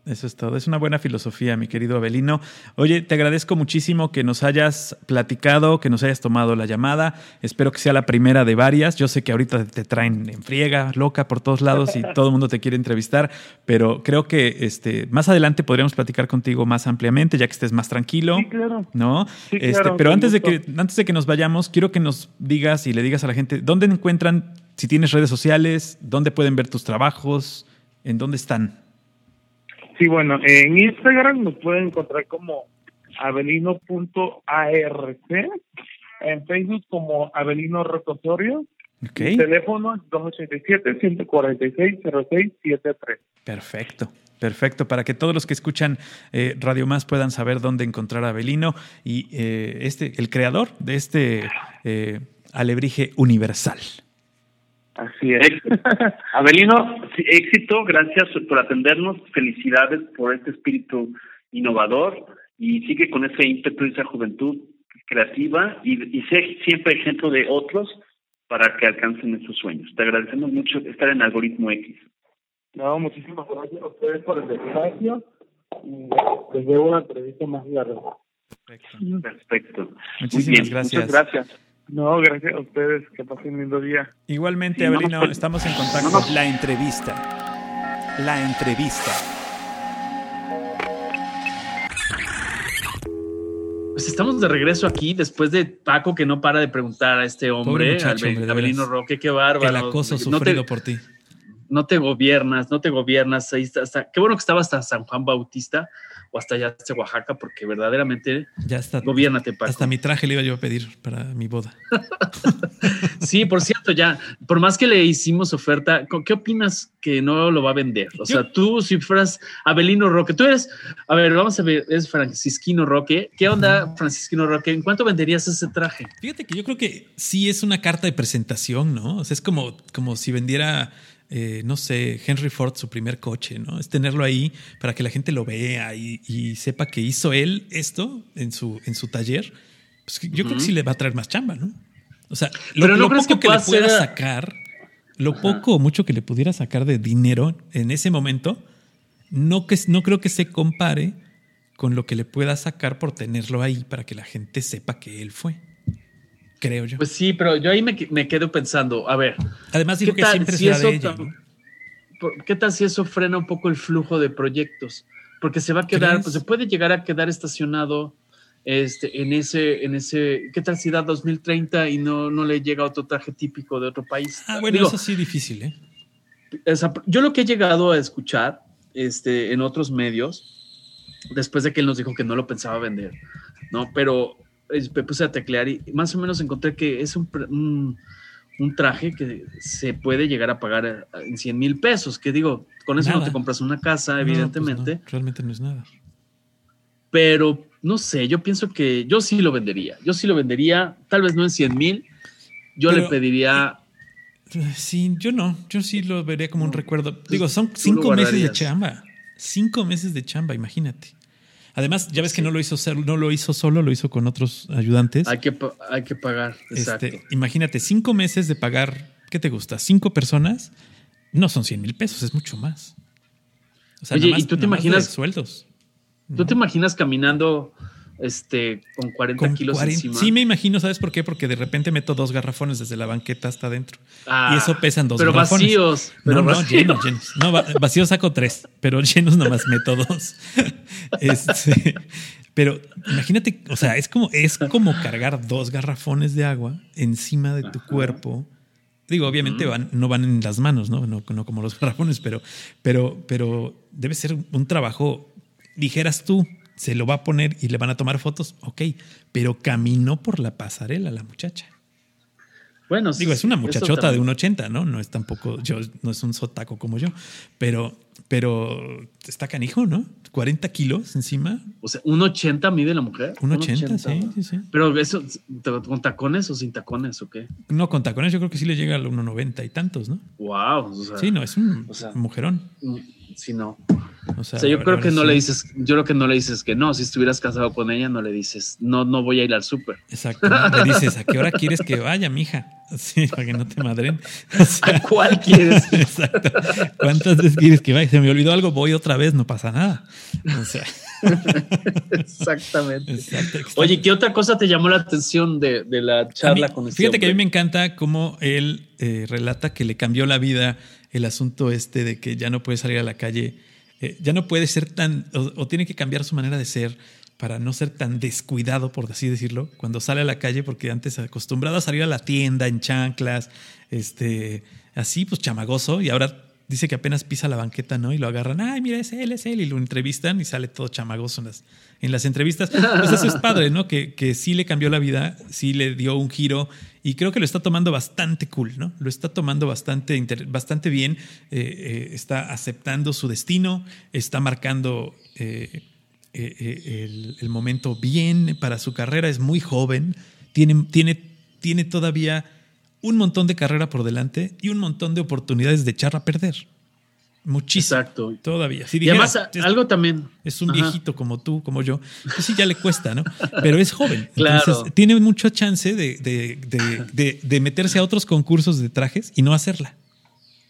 Eso es todo. Es una buena filosofía, mi querido Abelino. Oye, te agradezco muchísimo que nos hayas platicado, que nos hayas tomado la llamada. Espero que sea la primera de varias. Yo sé que ahorita te traen en friega, loca por todos lados y todo el mundo te quiere entrevistar, pero creo que este, más adelante podríamos platicar contigo más ampliamente, ya que estés más tranquilo. Sí, claro. ¿No? Sí, Este, claro, pero antes de, que, antes de que nos vayamos, quiero que nos digas y le digas a la gente dónde encuentran, si tienes redes sociales, dónde pueden ver tus trabajos, en dónde están. Sí, bueno, en Instagram nos pueden encontrar como avelino.arc, en Facebook como Avelino Rocosorio, ¿Ok? el teléfono es 287-146-0673. Perfecto. Perfecto, para que todos los que escuchan eh, Radio Más puedan saber dónde encontrar a Abelino y eh, este, el creador de este eh, alebrije universal. Así es. Abelino, éxito, gracias por atendernos, felicidades por este espíritu innovador y sigue con ese ímpetu y esa juventud creativa y, y sé siempre ejemplo de otros para que alcancen esos sueños. Te agradecemos mucho estar en Algoritmo X. No, muchísimas gracias a ustedes por el espacio y les debo una entrevista más larga. Perfecto. Muchísimas Muy bien, gracias. Muchas gracias. No, gracias a ustedes, que pasen un lindo día. Igualmente, Sí, no Abelino, estamos en contacto. no La entrevista. La entrevista. Pues estamos de regreso aquí después de Paco que no para de preguntar a este hombre, muchacho, Albe- hombre, de Abelino. Roque, qué bárbaro. El acoso no sufrido te, por ti. No te gobiernas, no te gobiernas. Ahí está, hasta- qué bueno que estaba hasta San Juan Bautista o hasta allá hasta Oaxaca, porque verdaderamente Ya está. gobiernate, Paco. Hasta mi traje le iba yo a pedir para mi boda. Sí, por cierto, ya, por más que le hicimos oferta, ¿con- ¿qué opinas que no lo va a vender? O sea, tú, si fueras Abelino Roque, tú eres, a ver, vamos a ver, es Francisquino Roque. ¿Qué onda, Francisquino Roque? ¿En cuánto venderías ese traje? Fíjate que yo creo que sí es una carta de presentación, ¿no? O sea, es como, como si vendiera, eh, no sé, Henry Ford su primer coche, ¿no? Es tenerlo ahí para que la gente lo vea y, y sepa que hizo él esto en su, en su taller. Pues yo creo que sí le va a traer más chamba, ¿no? O sea, lo, Pero ¿no lo crees poco que que, le pueda ser- sacar, lo poco o mucho que le pudiera sacar de dinero en ese momento, no, que, no creo que se compare con lo que le pueda sacar por tenerlo ahí para que la gente sepa que él fue. Creo yo. Pues sí, pero yo ahí me, me quedo pensando, a ver, Además, dijo ¿qué que siempre si será eso de ella. ¿qué tal si eso frena un poco el flujo de proyectos? Porque se va a quedar, ¿Crees? pues se puede llegar a quedar estacionado este, en ese, en ese, ¿qué tal si da 2030 y no, no le llega otro traje típico de otro país? Ah, bueno, Digo, eso sí difícil, ¿eh? yo lo que he llegado a escuchar este, en otros medios, después de que él nos dijo que no lo pensaba vender, ¿no? Pero me puse a teclear y más o menos encontré que es un, un, un traje que se puede llegar a pagar eh, en 100 mil pesos, que digo, con eso no te compras una casa, No, evidentemente, pues no, realmente no es nada. pero no sé, yo pienso que yo sí lo vendería, yo sí lo vendería, tal vez no en 100 mil, yo Pero- le pediría... Sí, yo no. Yo sí lo vería como un recuerdo. Digo, son cinco meses de chamba. Cinco meses de chamba, imagínate. Además, ya ves que no lo hizo ser- no lo hizo solo, lo hizo con otros ayudantes. Hay que, hay que pagar, exacto. Este, imagínate, cinco meses de pagar, ¿qué te gusta? Cinco personas, no son 100 mil pesos, es mucho más. O sea, Oye, ¿y tú te imaginas- sueldos? ¿Tú te imaginas caminando este, con 40 Con kilos 40 encima? Sí, me imagino, ¿sabes por qué? Porque de repente meto dos garrafones desde la banqueta hasta adentro. Ah, y eso pesan dos Pero garrafones. vacíos. Pero no, no, vacíos. llenos, llenos. No, va- vacíos saco tres, pero llenos nomás meto dos. Este, pero imagínate, o sea, es como, es como cargar dos garrafones de agua encima de tu cuerpo. Digo, obviamente van, no van en las manos, ¿no? No, no como los garrafones, pero, pero, pero debe ser un trabajo, dijeras tú, se lo va a poner y le van a tomar fotos, ok, pero caminó por la pasarela la muchacha. Bueno, Digo, es una muchachota de un 80, ¿no? No es tampoco, yo, no es un sotaco como yo, pero, pero está canijo, ¿no? 40 kilos encima, O sea, un 80 mide la mujer. un 80, sí, sí, sí. Pero eso, ¿con tacones o sin tacones o qué? No, con tacones yo creo que sí le llega a los 1,90 y tantos, ¿no? Wow. O sea, Sí, no, es un o sea, mujerón. Sí, no. O sea, O sea, yo creo que no sí. le dices, yo creo que no le dices que no. Si estuvieras casado con ella, no le dices, no, no voy a ir al súper. Exacto. ¿no? Le dices, ¿a qué hora quieres que vaya, mija? Sí, para que no te madren. O sea, ¿A cuál quieres? Exacto. ¿Cuántas veces quieres que vaya? Se me olvidó algo, voy otra vez, no pasa nada. O sea, Exactamente. exacto. Oye, ¿qué otra cosa te llamó la atención de, de la mí- charla con este Fíjate que a mí me encanta cómo él eh, relata que le cambió la vida el asunto este de que ya no puede salir a la calle, eh, ya no puede ser tan, o, tiene que cambiar su manera de ser para no ser tan descuidado, por así decirlo, cuando sale a la calle, porque antes acostumbrado a salir a la tienda en chanclas, este, así pues chamagoso, y ahora dice que apenas pisa la banqueta, ¿no? Y lo agarran, ay, mira, es él, es él, y lo entrevistan y sale todo chamagoso en las, en las entrevistas. Pues eso es padre, ¿no? Que, que sí le cambió la vida, sí le dio un giro y creo que lo está tomando bastante cool, ¿no? Lo está tomando bastante, bastante bien, eh, eh, está aceptando su destino, está marcando eh, el, el momento bien para su carrera, es muy joven, tiene, tiene, tiene todavía un montón de carrera por delante y un montón de oportunidades de echar a perder. Muchísimo. Exacto. Todavía. Si Y además, es- algo también. es un Ajá. viejito como tú, como yo, pues sí ya le cuesta, ¿no? Pero es joven. Claro. Entonces tiene mucha chance de- de- de- de meterse a otros concursos de trajes y no hacerla,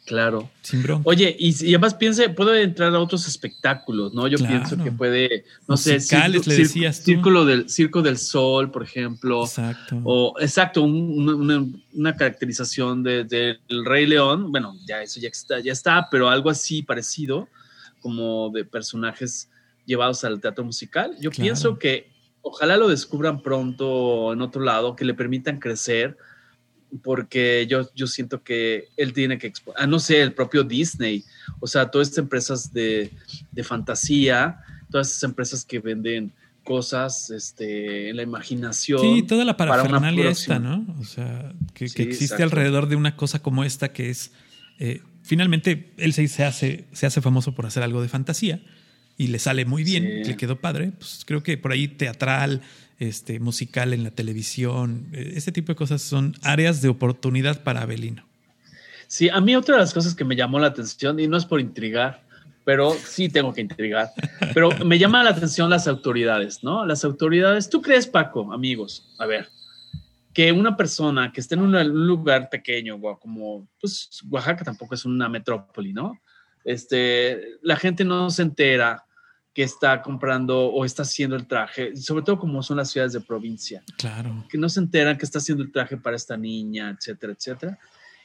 Claro. sin bronca. Oye, y, y además piense, puede entrar a otros espectáculos, ¿no? Yo Claro. pienso que puede, no sé, Musicales, le decías tú. círculo del Circo del Sol, por ejemplo. Exacto. O exacto, un- una, caracterización de- del Rey León. Bueno, ya eso ya está, ya está, pero algo así parecido, como de personajes llevados al teatro musical. Yo Claro. pienso que ojalá lo descubran pronto en otro lado, que le permitan crecer, porque yo, yo siento que él tiene que, ah, no sé, el propio Disney, o sea, todas estas empresas de, de fantasía, todas estas empresas que venden cosas este, en la imaginación. Sí, toda la parafernalia esta, ¿no? O sea, que, existe alrededor de una cosa como esta que es, eh, finalmente, él se, se, hace, se hace famoso por hacer algo de fantasía y le sale muy bien, le quedó padre. Pues creo que por ahí teatral, este, musical en la televisión, ese tipo de cosas son áreas de oportunidad para Abelino. Sí, a mí otra de las cosas que me llamó la atención, y no es por intrigar, pero sí tengo que intrigar. Pero me llama la atención las autoridades, ¿no? Las autoridades, ¿tú crees, Paco, amigos? A ver, que una persona que esté en un lugar pequeño, como pues Oaxaca tampoco es una metrópoli, ¿no? Este, la gente no se entera que está comprando o está haciendo el traje, sobre todo como son las ciudades de provincia. Claro. Que no se enteran que está haciendo el traje para esta niña, etcétera, etcétera.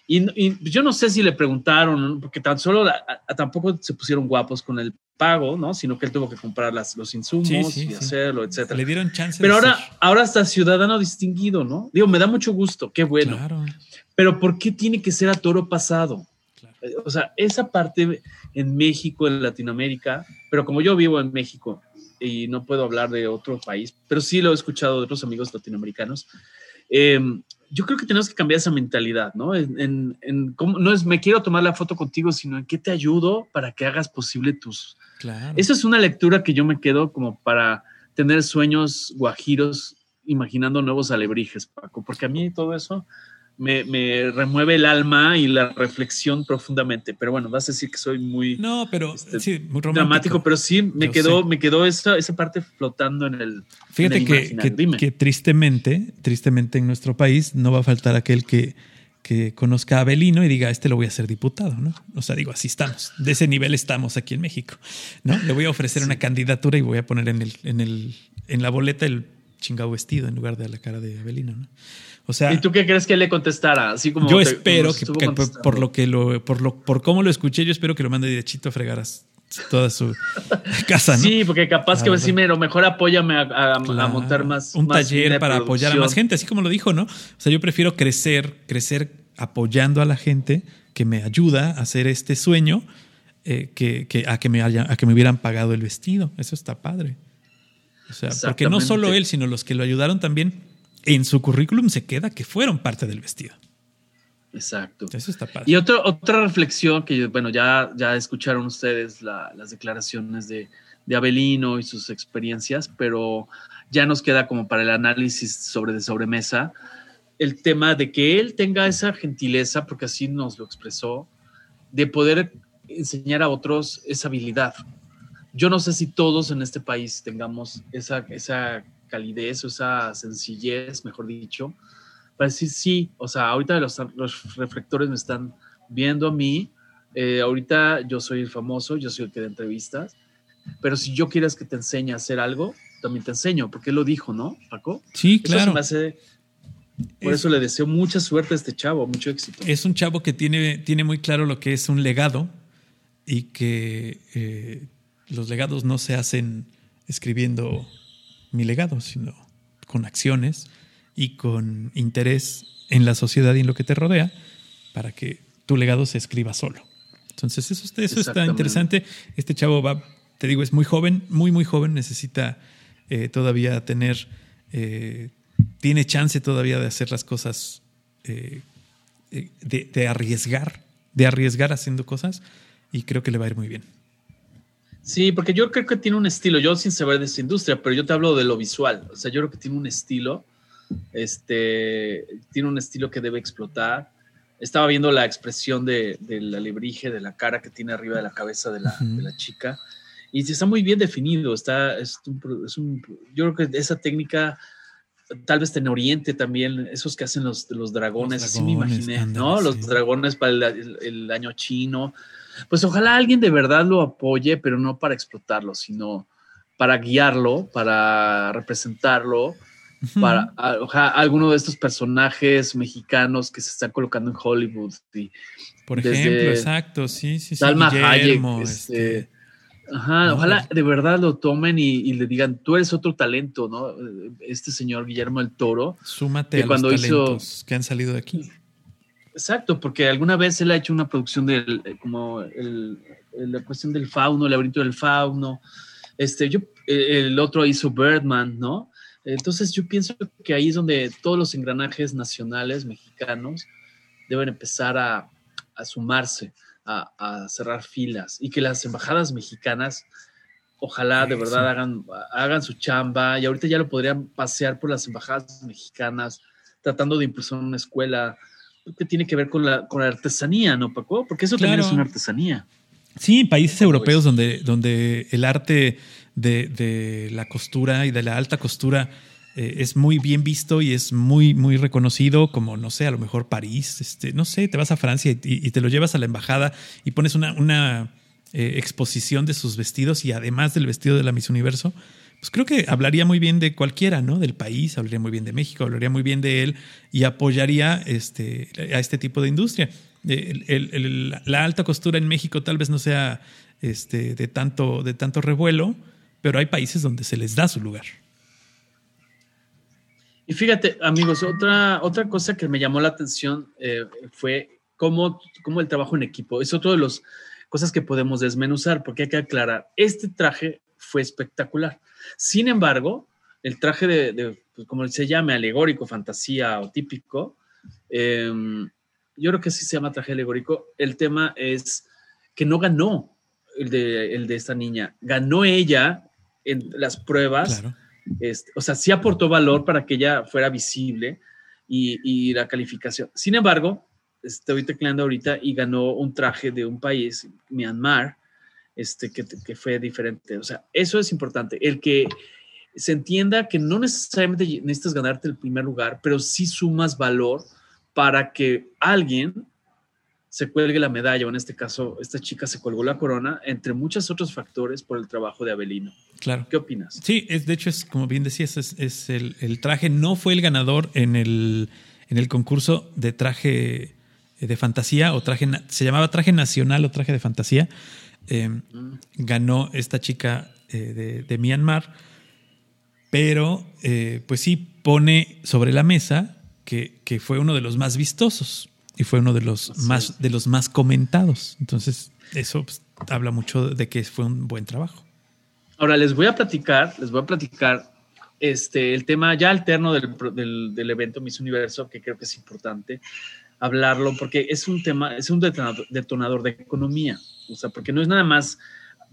Y, yo no sé si le preguntaron, porque tan solo tampoco se pusieron guapos con el pago, ¿no? Sino que él tuvo que comprar las, los insumos y hacerlo, etcétera. Le dieron chance. Pero ahora, ahora está ciudadano distinguido, ¿no? Digo, me da mucho gusto, qué bueno. Claro. Pero ¿por qué tiene que ser a toro pasado? O sea, esa parte en México, en Latinoamérica, pero como yo vivo en México y no puedo hablar de otro país, pero sí lo he escuchado de otros amigos latinoamericanos, eh, yo creo que tenemos que cambiar esa mentalidad, ¿no? En, cómo, no es me quiero tomar la foto contigo, sino en qué te ayudo para que hagas posible tus. Claro. Esa es una lectura que yo me quedo como para tener sueños guajiros, imaginando nuevos alebrijes, Paco, porque a mí todo eso me, remueve el alma y la reflexión profundamente. Pero bueno, vas a decir que soy muy, no, pero, este, sí, muy dramático, pero sí me quedó, me quedó esa, esa parte flotando en el. Fíjate que, que, tristemente, tristemente en nuestro país no va a faltar aquel que, que conozca a Abelino y diga, este lo voy a hacer diputado, ¿no? O sea, digo, así estamos. De ese nivel estamos aquí en México, ¿no? Le voy a ofrecer una candidatura y voy a poner en, el, en, el, en la boleta el chingado vestido en lugar de la cara de Abelino, ¿no? ¿Y tú qué crees que le contestara? Así como yo espero que, por, lo que lo, por lo, por cómo lo escuché, yo espero que lo mande derechito a fregar toda su casa, ¿no? Sí, porque capaz que decir, lo mejor apóyame a, montar más. Un taller para apoyar a más gente, así como lo dijo, ¿no? O sea, yo prefiero crecer, crecer apoyando a la gente que me ayuda a hacer este sueño eh, que, a, que me haya, a que me hubieran pagado el vestido. Eso está padre. O sea, porque no solo él, sino los que lo ayudaron también en su currículum se queda que fueron parte del vestido. Exacto. Eso está padre. Y otra otra reflexión que, bueno, ya, ya escucharon ustedes las declaraciones de, de Abelino y sus experiencias, pero ya nos queda como para el análisis sobre de sobremesa el tema de que él tenga esa gentileza, porque así nos lo expresó, de poder enseñar a otros esa habilidad. Yo no sé si todos en este país tengamos esa, esa calidez o esa sencillez, mejor dicho, para decir sí, o sea, ahorita los, los reflectores me están viendo a mí, eh, ahorita yo soy el famoso, yo soy el que da entrevistas, pero si yo quieres que te enseñe a hacer algo, también te enseño, porque él lo dijo, ¿no, Paco? Sí, claro. por eso le deseo mucha suerte a este chavo, mucho éxito. Es un chavo que tiene, tiene muy claro lo que es un legado y que eh, los legados no se hacen escribiendo mi legado, sino con acciones y con interés en la sociedad y en lo que te rodea para que tu legado se escriba solo. Entonces, eso, eso está interesante. Este chavo va, te digo, es muy joven, muy, muy joven, necesita eh, todavía tener, eh, tiene chance todavía de hacer las cosas, eh, de, de arriesgar, de arriesgar haciendo cosas y creo que le va a ir muy bien. Sí, porque yo creo que tiene un estilo, yo sin saber de esa industria, pero yo te hablo de lo visual, o sea, yo creo que tiene un estilo, este, tiene un estilo que debe explotar. Estaba viendo la expresión de, la alebrije, de la cara que tiene arriba de la cabeza de la, chica, y está muy bien definido, está, es un, yo creo que esa técnica tal vez en Oriente también, esos que hacen los, los dragones, así me imaginé, ¿no? Los dragones para el año chino, pues ojalá alguien de verdad lo apoye, pero no para explotarlo, sino para guiarlo, para representarlo, para ojalá, alguno de estos personajes mexicanos que se están colocando en Hollywood. Por ejemplo, exacto, sí, sí, sí. Salma Hayek, este, este, Ajá, ojalá de verdad lo tomen y, le digan, tú eres otro talento, ¿no? Este señor Guillermo el Toro. Súmate a cuando los talentos que han salido de aquí. Exacto, porque alguna vez él ha hecho una producción de como la cuestión del fauno, el laberinto del fauno. Este, yo, el otro hizo Birdman, ¿no? Entonces yo pienso que ahí es donde todos los engranajes nacionales mexicanos deben empezar a, sumarse, a, cerrar filas y que las embajadas mexicanas ojalá de verdad hagan, hagan su chamba y ahorita ya lo podrían pasear por las embajadas mexicanas tratando de impulsar una escuela que tiene que ver con la, con la artesanía, ¿no, Paco? Porque eso también es una artesanía. Sí, países europeos donde, donde el arte de, la costura y de la alta costura eh, es muy bien visto y es muy, muy reconocido, como, no sé, a lo mejor París, este, no sé, te vas a Francia y, te lo llevas a la embajada y pones una, una eh, exposición de sus vestidos y además del vestido de la Miss Universo, pues creo que hablaría muy bien de cualquiera, ¿no? Del país, hablaría muy bien de México, hablaría muy bien de él y apoyaría este, a este tipo de industria. la alta costura en México tal vez no sea este, de, tanto, de tanto revuelo, pero hay países donde se les da su lugar. Y fíjate, amigos, otra, otra cosa que me llamó la atención eh, fue cómo, cómo, el trabajo en equipo. Es otra de las cosas que podemos desmenuzar, porque hay que aclarar, este traje fue espectacular. Sin embargo, el traje de, pues, como se llame, alegórico, fantasía o típico, em, yo creo que sí se llama traje alegórico. El tema es que no ganó el de, el de esta niña, ganó ella en las pruebas. Este, o sea, sí aportó valor para que ella fuera visible y, la calificación. Sin embargo, estoy tecleando ahorita y ganó un traje de un país, Myanmar, este, que, que, fue diferente. O sea, eso es importante. El que se entienda que no necesariamente necesitas ganarte el primer lugar, pero sí sumas valor para que alguien se cuelgue la medalla, o en este caso, esta chica se colgó la corona, entre muchos otros factores por el trabajo de Abelino. Claro. ¿Qué opinas? Sí, es, de hecho, es como bien decías, es, es el, el, traje, no fue el ganador en el, en el concurso de traje de fantasía, o traje, se llamaba traje nacional o traje de fantasía, eh, ganó esta chica eh, de, Myanmar, pero eh, pues sí pone sobre la mesa que, fue uno de los más vistosos y fue uno de los, más, de los más comentados. Entonces, eso pues, habla mucho de que fue un buen trabajo. Ahora les voy a platicar, les voy a platicar este, el tema ya alterno del, del, del evento Miss Universo, que creo que es importante hablarlo porque es un tema, es un detonador, de economía, o sea, porque no es nada más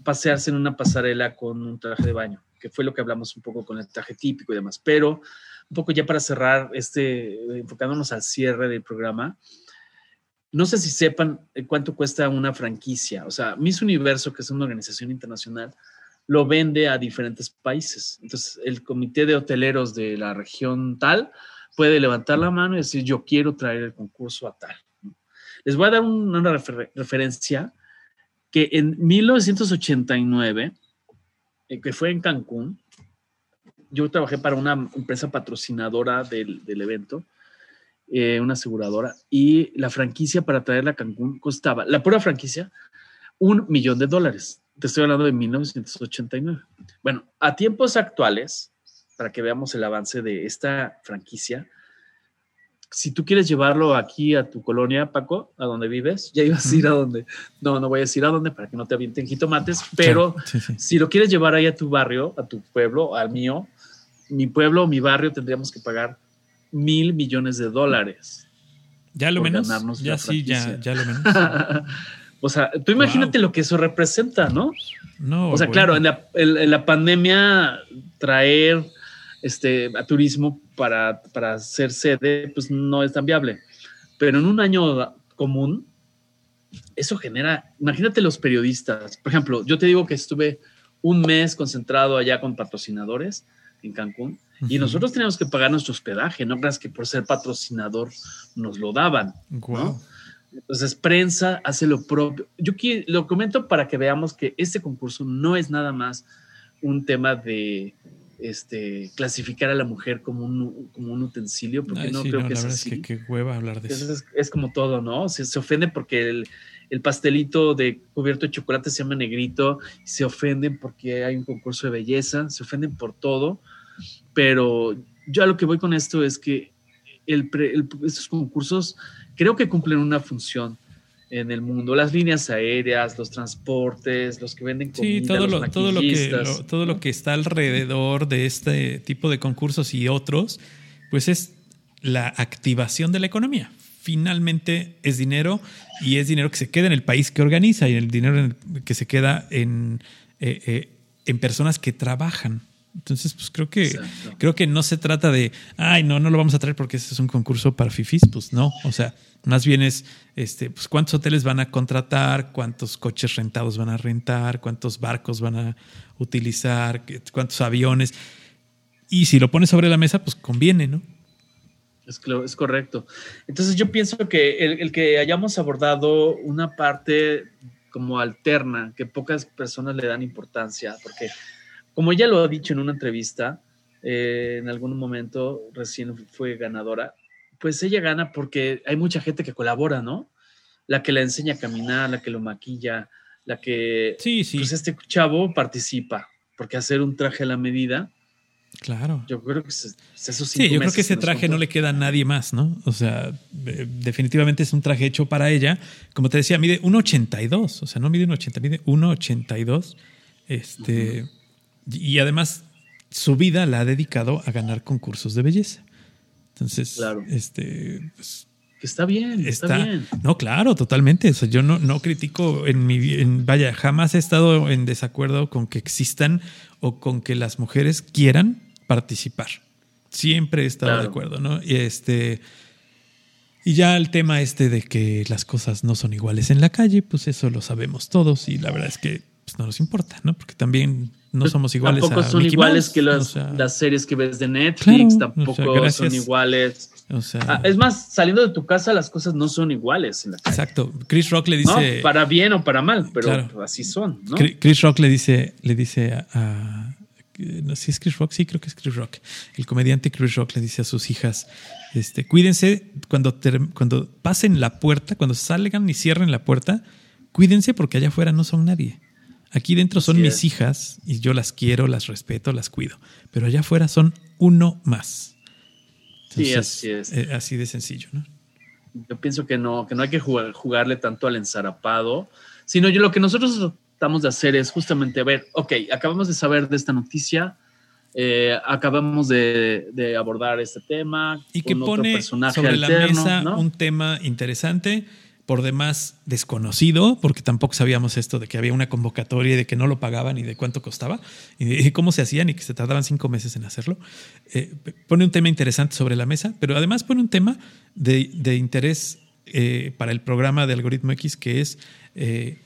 pasearse en una pasarela con un traje de baño, que fue lo que hablamos un poco con el traje típico y demás, pero un poco ya para cerrar, este, enfocándonos al cierre del programa, no sé si sepan cuánto cuesta una franquicia, o sea, Miss Universo, que es una organización internacional, lo vende a diferentes países. Entonces, el comité de hoteleros de la región tal puede levantar la mano y decir, yo quiero traer el concurso a tal. Les voy a dar una referencia que en 1989, eh, que fue en Cancún, yo trabajé para una empresa patrocinadora del, evento, eh, una aseguradora, y la franquicia para traerla a Cancún costaba, la pura franquicia, un millón de dólares. Te estoy hablando de 1989. Bueno, a tiempos actuales, para que veamos el avance de esta franquicia. Si tú quieres llevarlo aquí a tu colonia, Paco, a donde vives, ya ibas a ir a donde, no, no voy a decir a dónde para que no te avienten jitomates, pero si lo quieres llevar ahí a tu barrio, a tu pueblo, al mío, mi pueblo, mi barrio, tendríamos que pagar mil millones de dólares. Ya lo menos. Ya sí, ya, ya lo menos. o sea, tú imagínate lo que eso representa, ¿no? No. O sea, claro, en la, en la pandemia traer este, a turismo para, para hacer sede, pues no es tan viable. Pero en un año común, eso genera, imagínate los periodistas, por ejemplo, yo te digo que estuve un mes concentrado allá con patrocinadores en Cancún y nosotros teníamos que pagar nuestro hospedaje, no creas que por ser patrocinador nos lo daban. Entonces, prensa hace lo propio. Yo lo comento para que veamos que este concurso no es nada más un tema de este, clasificar a la mujer como un, como un utensilio, porque no creo que es así. Es que qué hueva hablar de eso. Es, como todo, ¿no? Se, se ofende porque el, el, pastelito de cubierto de chocolate se llama negrito, se ofenden porque hay un concurso de belleza, se ofenden por todo, pero yo a lo que voy con esto es que el, estos concursos creo que cumplen una función en el mundo, las líneas aéreas, los transportes, los que venden comida, sí, todo lo, todo lo que todo lo que está alrededor de este tipo de concursos y otros, pues es la activación de la economía. Finalmente es dinero y es dinero que se queda en el país que organiza y el dinero que se queda en, eh, eh, en personas que trabajan. Entonces, pues creo que creo que no se trata de, ay, no, no lo vamos a traer porque este es un concurso para fifis, pues no, o sea, más bien es, este, pues cuántos hoteles van a contratar, cuántos coches rentados van a rentar, cuántos barcos van a utilizar, cuántos aviones. Y si lo pones sobre la mesa, pues conviene, ¿no? Es, es correcto. Entonces yo pienso que el, el que hayamos abordado una parte como alterna, que pocas personas le dan importancia, porque como ella lo ha dicho en una entrevista, eh, en algún momento recién fue ganadora, pues ella gana porque hay mucha gente que colabora, ¿no? La que la enseña a caminar, la que lo maquilla, la que... Sí, sí. Pues este chavo participa, porque hacer un traje a la medida... Claro. Yo creo que esos Sí, yo creo que ese traje no le queda a nadie más, ¿no? O sea, definitivamente es un traje hecho para ella. Como te decía, mide 1,82. O sea, no mide 1,80, mide 1,82. Este... Y además, su vida la ha dedicado a ganar concursos de belleza. Entonces, este. Pues, está bien, está, bien. No, claro, totalmente. yo no, no critico en mi. En, vaya, jamás he estado en desacuerdo con que existan o con que las mujeres quieran participar. Siempre he estado de acuerdo, ¿no? Y este. Y ya el tema este de que las cosas no son iguales en la calle, pues eso lo sabemos todos y la verdad es que pues, no nos importa, ¿no? Porque también no pues somos iguales. Tampoco son iguales que las, las, series que ves de Netflix, tampoco son iguales. O sea, ah, es más, saliendo de tu casa las cosas no son iguales. exacto. Chris Rock le dice. No, para bien o para mal, pero así son. ¿no? Chris Rock le dice, le dice a, no sé si es Chris Rock, sí creo que es Chris Rock. El comediante Chris Rock le dice a sus hijas, este, cuídense cuando, cuando pasen la puerta, cuando salgan y cierren la puerta, cuídense porque allá afuera no son nadie. Aquí dentro son mis hijas y yo las quiero, las respeto, las cuido. Pero allá afuera son uno más. sí, así es. Eh, así de sencillo, ¿no? Yo pienso que no, que no hay que jugarle tanto al ensarapado, sino yo lo que nosotros tratamos de hacer es justamente, ver, ok, acabamos de saber de esta noticia, eh, acabamos de, abordar este tema. Y que pone sobre la mesa un tema interesante por demás desconocido, porque tampoco sabíamos esto de que había una convocatoria y de que no lo pagaban y de cuánto costaba y de cómo se hacían y que se tardaban cinco meses en hacerlo. Eh, pone un tema interesante sobre la mesa, pero además pone un tema de, interés eh, para el programa de Algoritmo X, que es eh,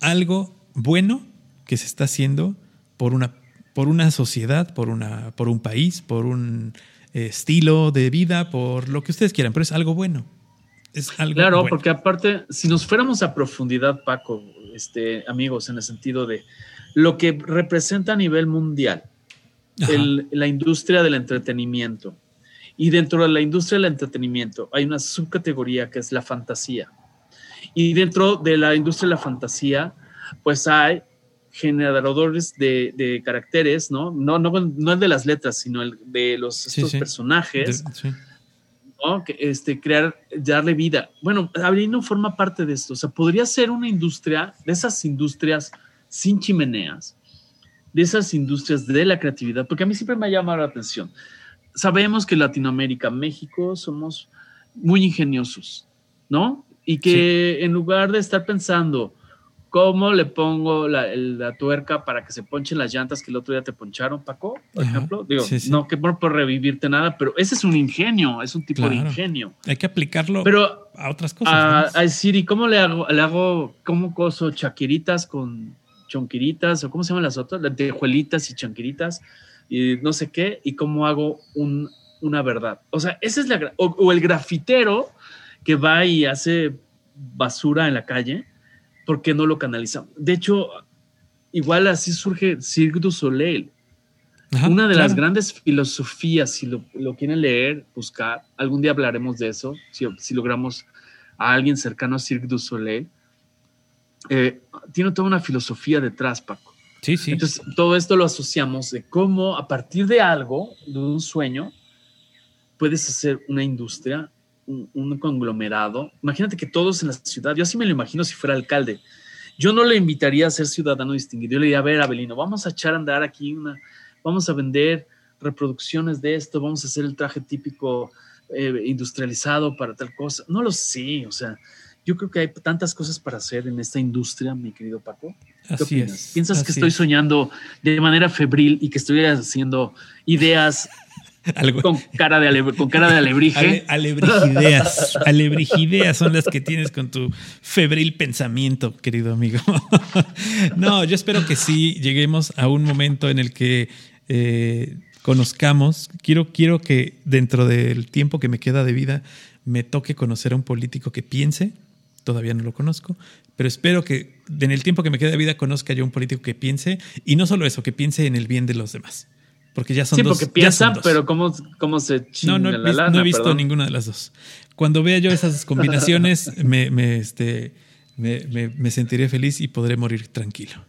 algo bueno que se está haciendo por una, por una sociedad, por, una, por un país, por un estilo de vida, por lo que ustedes quieran, pero es algo bueno claro, porque aparte, si nos fuéramos a profundidad, Paco, este, amigos, en el sentido de lo que representa a nivel mundial la industria del entretenimiento. Y dentro de la industria del entretenimiento hay una subcategoría que es la fantasía. Y dentro de la industria de la fantasía, pues hay generadores de, caracteres, ¿no? No, no, no el de las letras, sino el de los estos personajes. Que este, crear, darle vida. Bueno, no forma parte de esto. O sea, podría ser una industria, de esas industrias sin chimeneas, de esas industrias de la creatividad, porque a mí siempre me ha llamado la atención. Sabemos que Latinoamérica, México, somos muy ingeniosos, ¿no? Y que en lugar de estar pensando, ¿Cómo le pongo la, tuerca para que se ponchen las llantas que el otro día te poncharon, Paco? Por ejemplo. Digo, no que por, por, revivirte nada, pero ese es un ingenio, es un tipo de ingenio. Hay que aplicarlo pero a otras cosas. A, a Siri, ¿cómo le hago? Le hago, ¿cómo coso chaquiritas con chonquiritas? ¿O cómo se llaman las otras? Las tejuelitas y chanquiritas y no sé qué. ¿Y cómo hago un, una verdad? O sea, esa es la. o el grafitero que va y hace basura en la calle ¿por qué no lo canalizamos? De hecho, igual así surge Cirque du Soleil. Una de las grandes filosofías, si lo, quieren leer, buscar, algún día hablaremos de eso, si, logramos a alguien cercano a Cirque du Soleil, eh, tiene toda una filosofía detrás, Paco. Sí, sí. Entonces, todo esto lo asociamos de cómo a partir de algo, de un sueño, puedes hacer una industria, un, conglomerado. Imagínate que todos en la ciudad, yo así me lo imagino si fuera alcalde, yo no le invitaría a ser ciudadano distinguido, yo le diría, a ver, Abelino, vamos a echar a andar aquí una, vamos a vender reproducciones de esto, vamos a hacer el traje típico eh, industrializado para tal cosa. No lo sé, o sea, yo creo que hay tantas cosas para hacer en esta industria, mi querido Paco. ¿Qué opinas? ¿Piensas que estoy soñando de manera febril y que estoy haciendo ideas con cara de, con cara de alebrije. alebrijideas. alebrijideas son las que tienes con tu febril pensamiento, querido amigo. no, yo espero que sí lleguemos a un momento en el que eh, conozcamos. Quiero, quiero que dentro del tiempo que me queda de vida me toque conocer a un político que piense. Todavía no lo conozco, pero espero que en el tiempo que me queda de vida conozca yo un político que piense y no solo eso, que piense en el bien de los demás. Porque ya son sí, dos. Sí, porque piensan, pero ¿cómo, cómo se no, no, la lana, no he visto ninguna de las dos. Cuando vea yo esas combinaciones, me, me, este, me, me, sentiré feliz y podré morir tranquilo.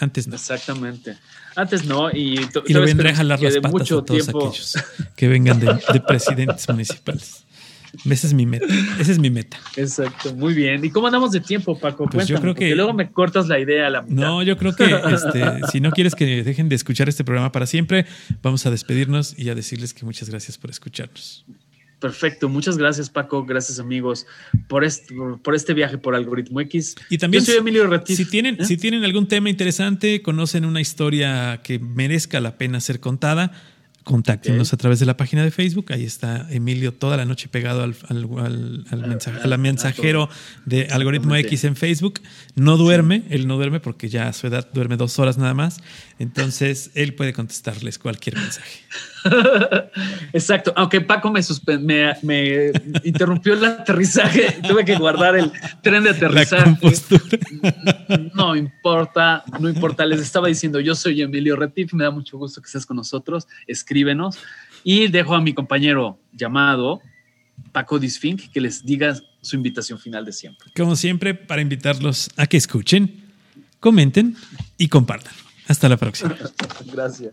Antes no. Exactamente. Antes no. Y, y le vendré a jalar las patas a todos aquellos que vengan de, de presidentes municipales. Esa es mi meta. Esa es mi meta. Exacto, muy bien. ¿Y cómo andamos de tiempo, Paco? Pues yo creo que luego me cortas la idea a la mitad. No, yo creo que este, si no quieres que dejen de escuchar este programa para siempre, vamos a despedirnos y a decirles que muchas gracias por escucharnos. Perfecto, muchas gracias Paco, gracias amigos por este, por este viaje por Algoritmo X. Y también, Yo soy Emilio Retif. Si tienen, ¿eh? si tienen algún tema interesante, conocen una historia que merezca la pena ser contada, contáctenos a través de la página de Facebook. Ahí está Emilio toda la noche pegado al, al, al, mensajero de Algoritmo X en Facebook. No duerme, él no duerme porque ya a su edad duerme dos horas nada más. Entonces, él puede contestarles cualquier mensaje. Exacto, aunque Paco me, me, me interrumpió el aterrizaje, tuve que guardar el tren de aterrizaje. No importa, no importa, les estaba diciendo, yo soy Emilio Retif, me da mucho gusto que estés con nosotros, escríbenos y dejo a mi compañero llamado Paco Disfink que les diga su invitación final de siempre. Como siempre, para invitarlos a que escuchen, comenten y compartan. Hasta la próxima. Gracias.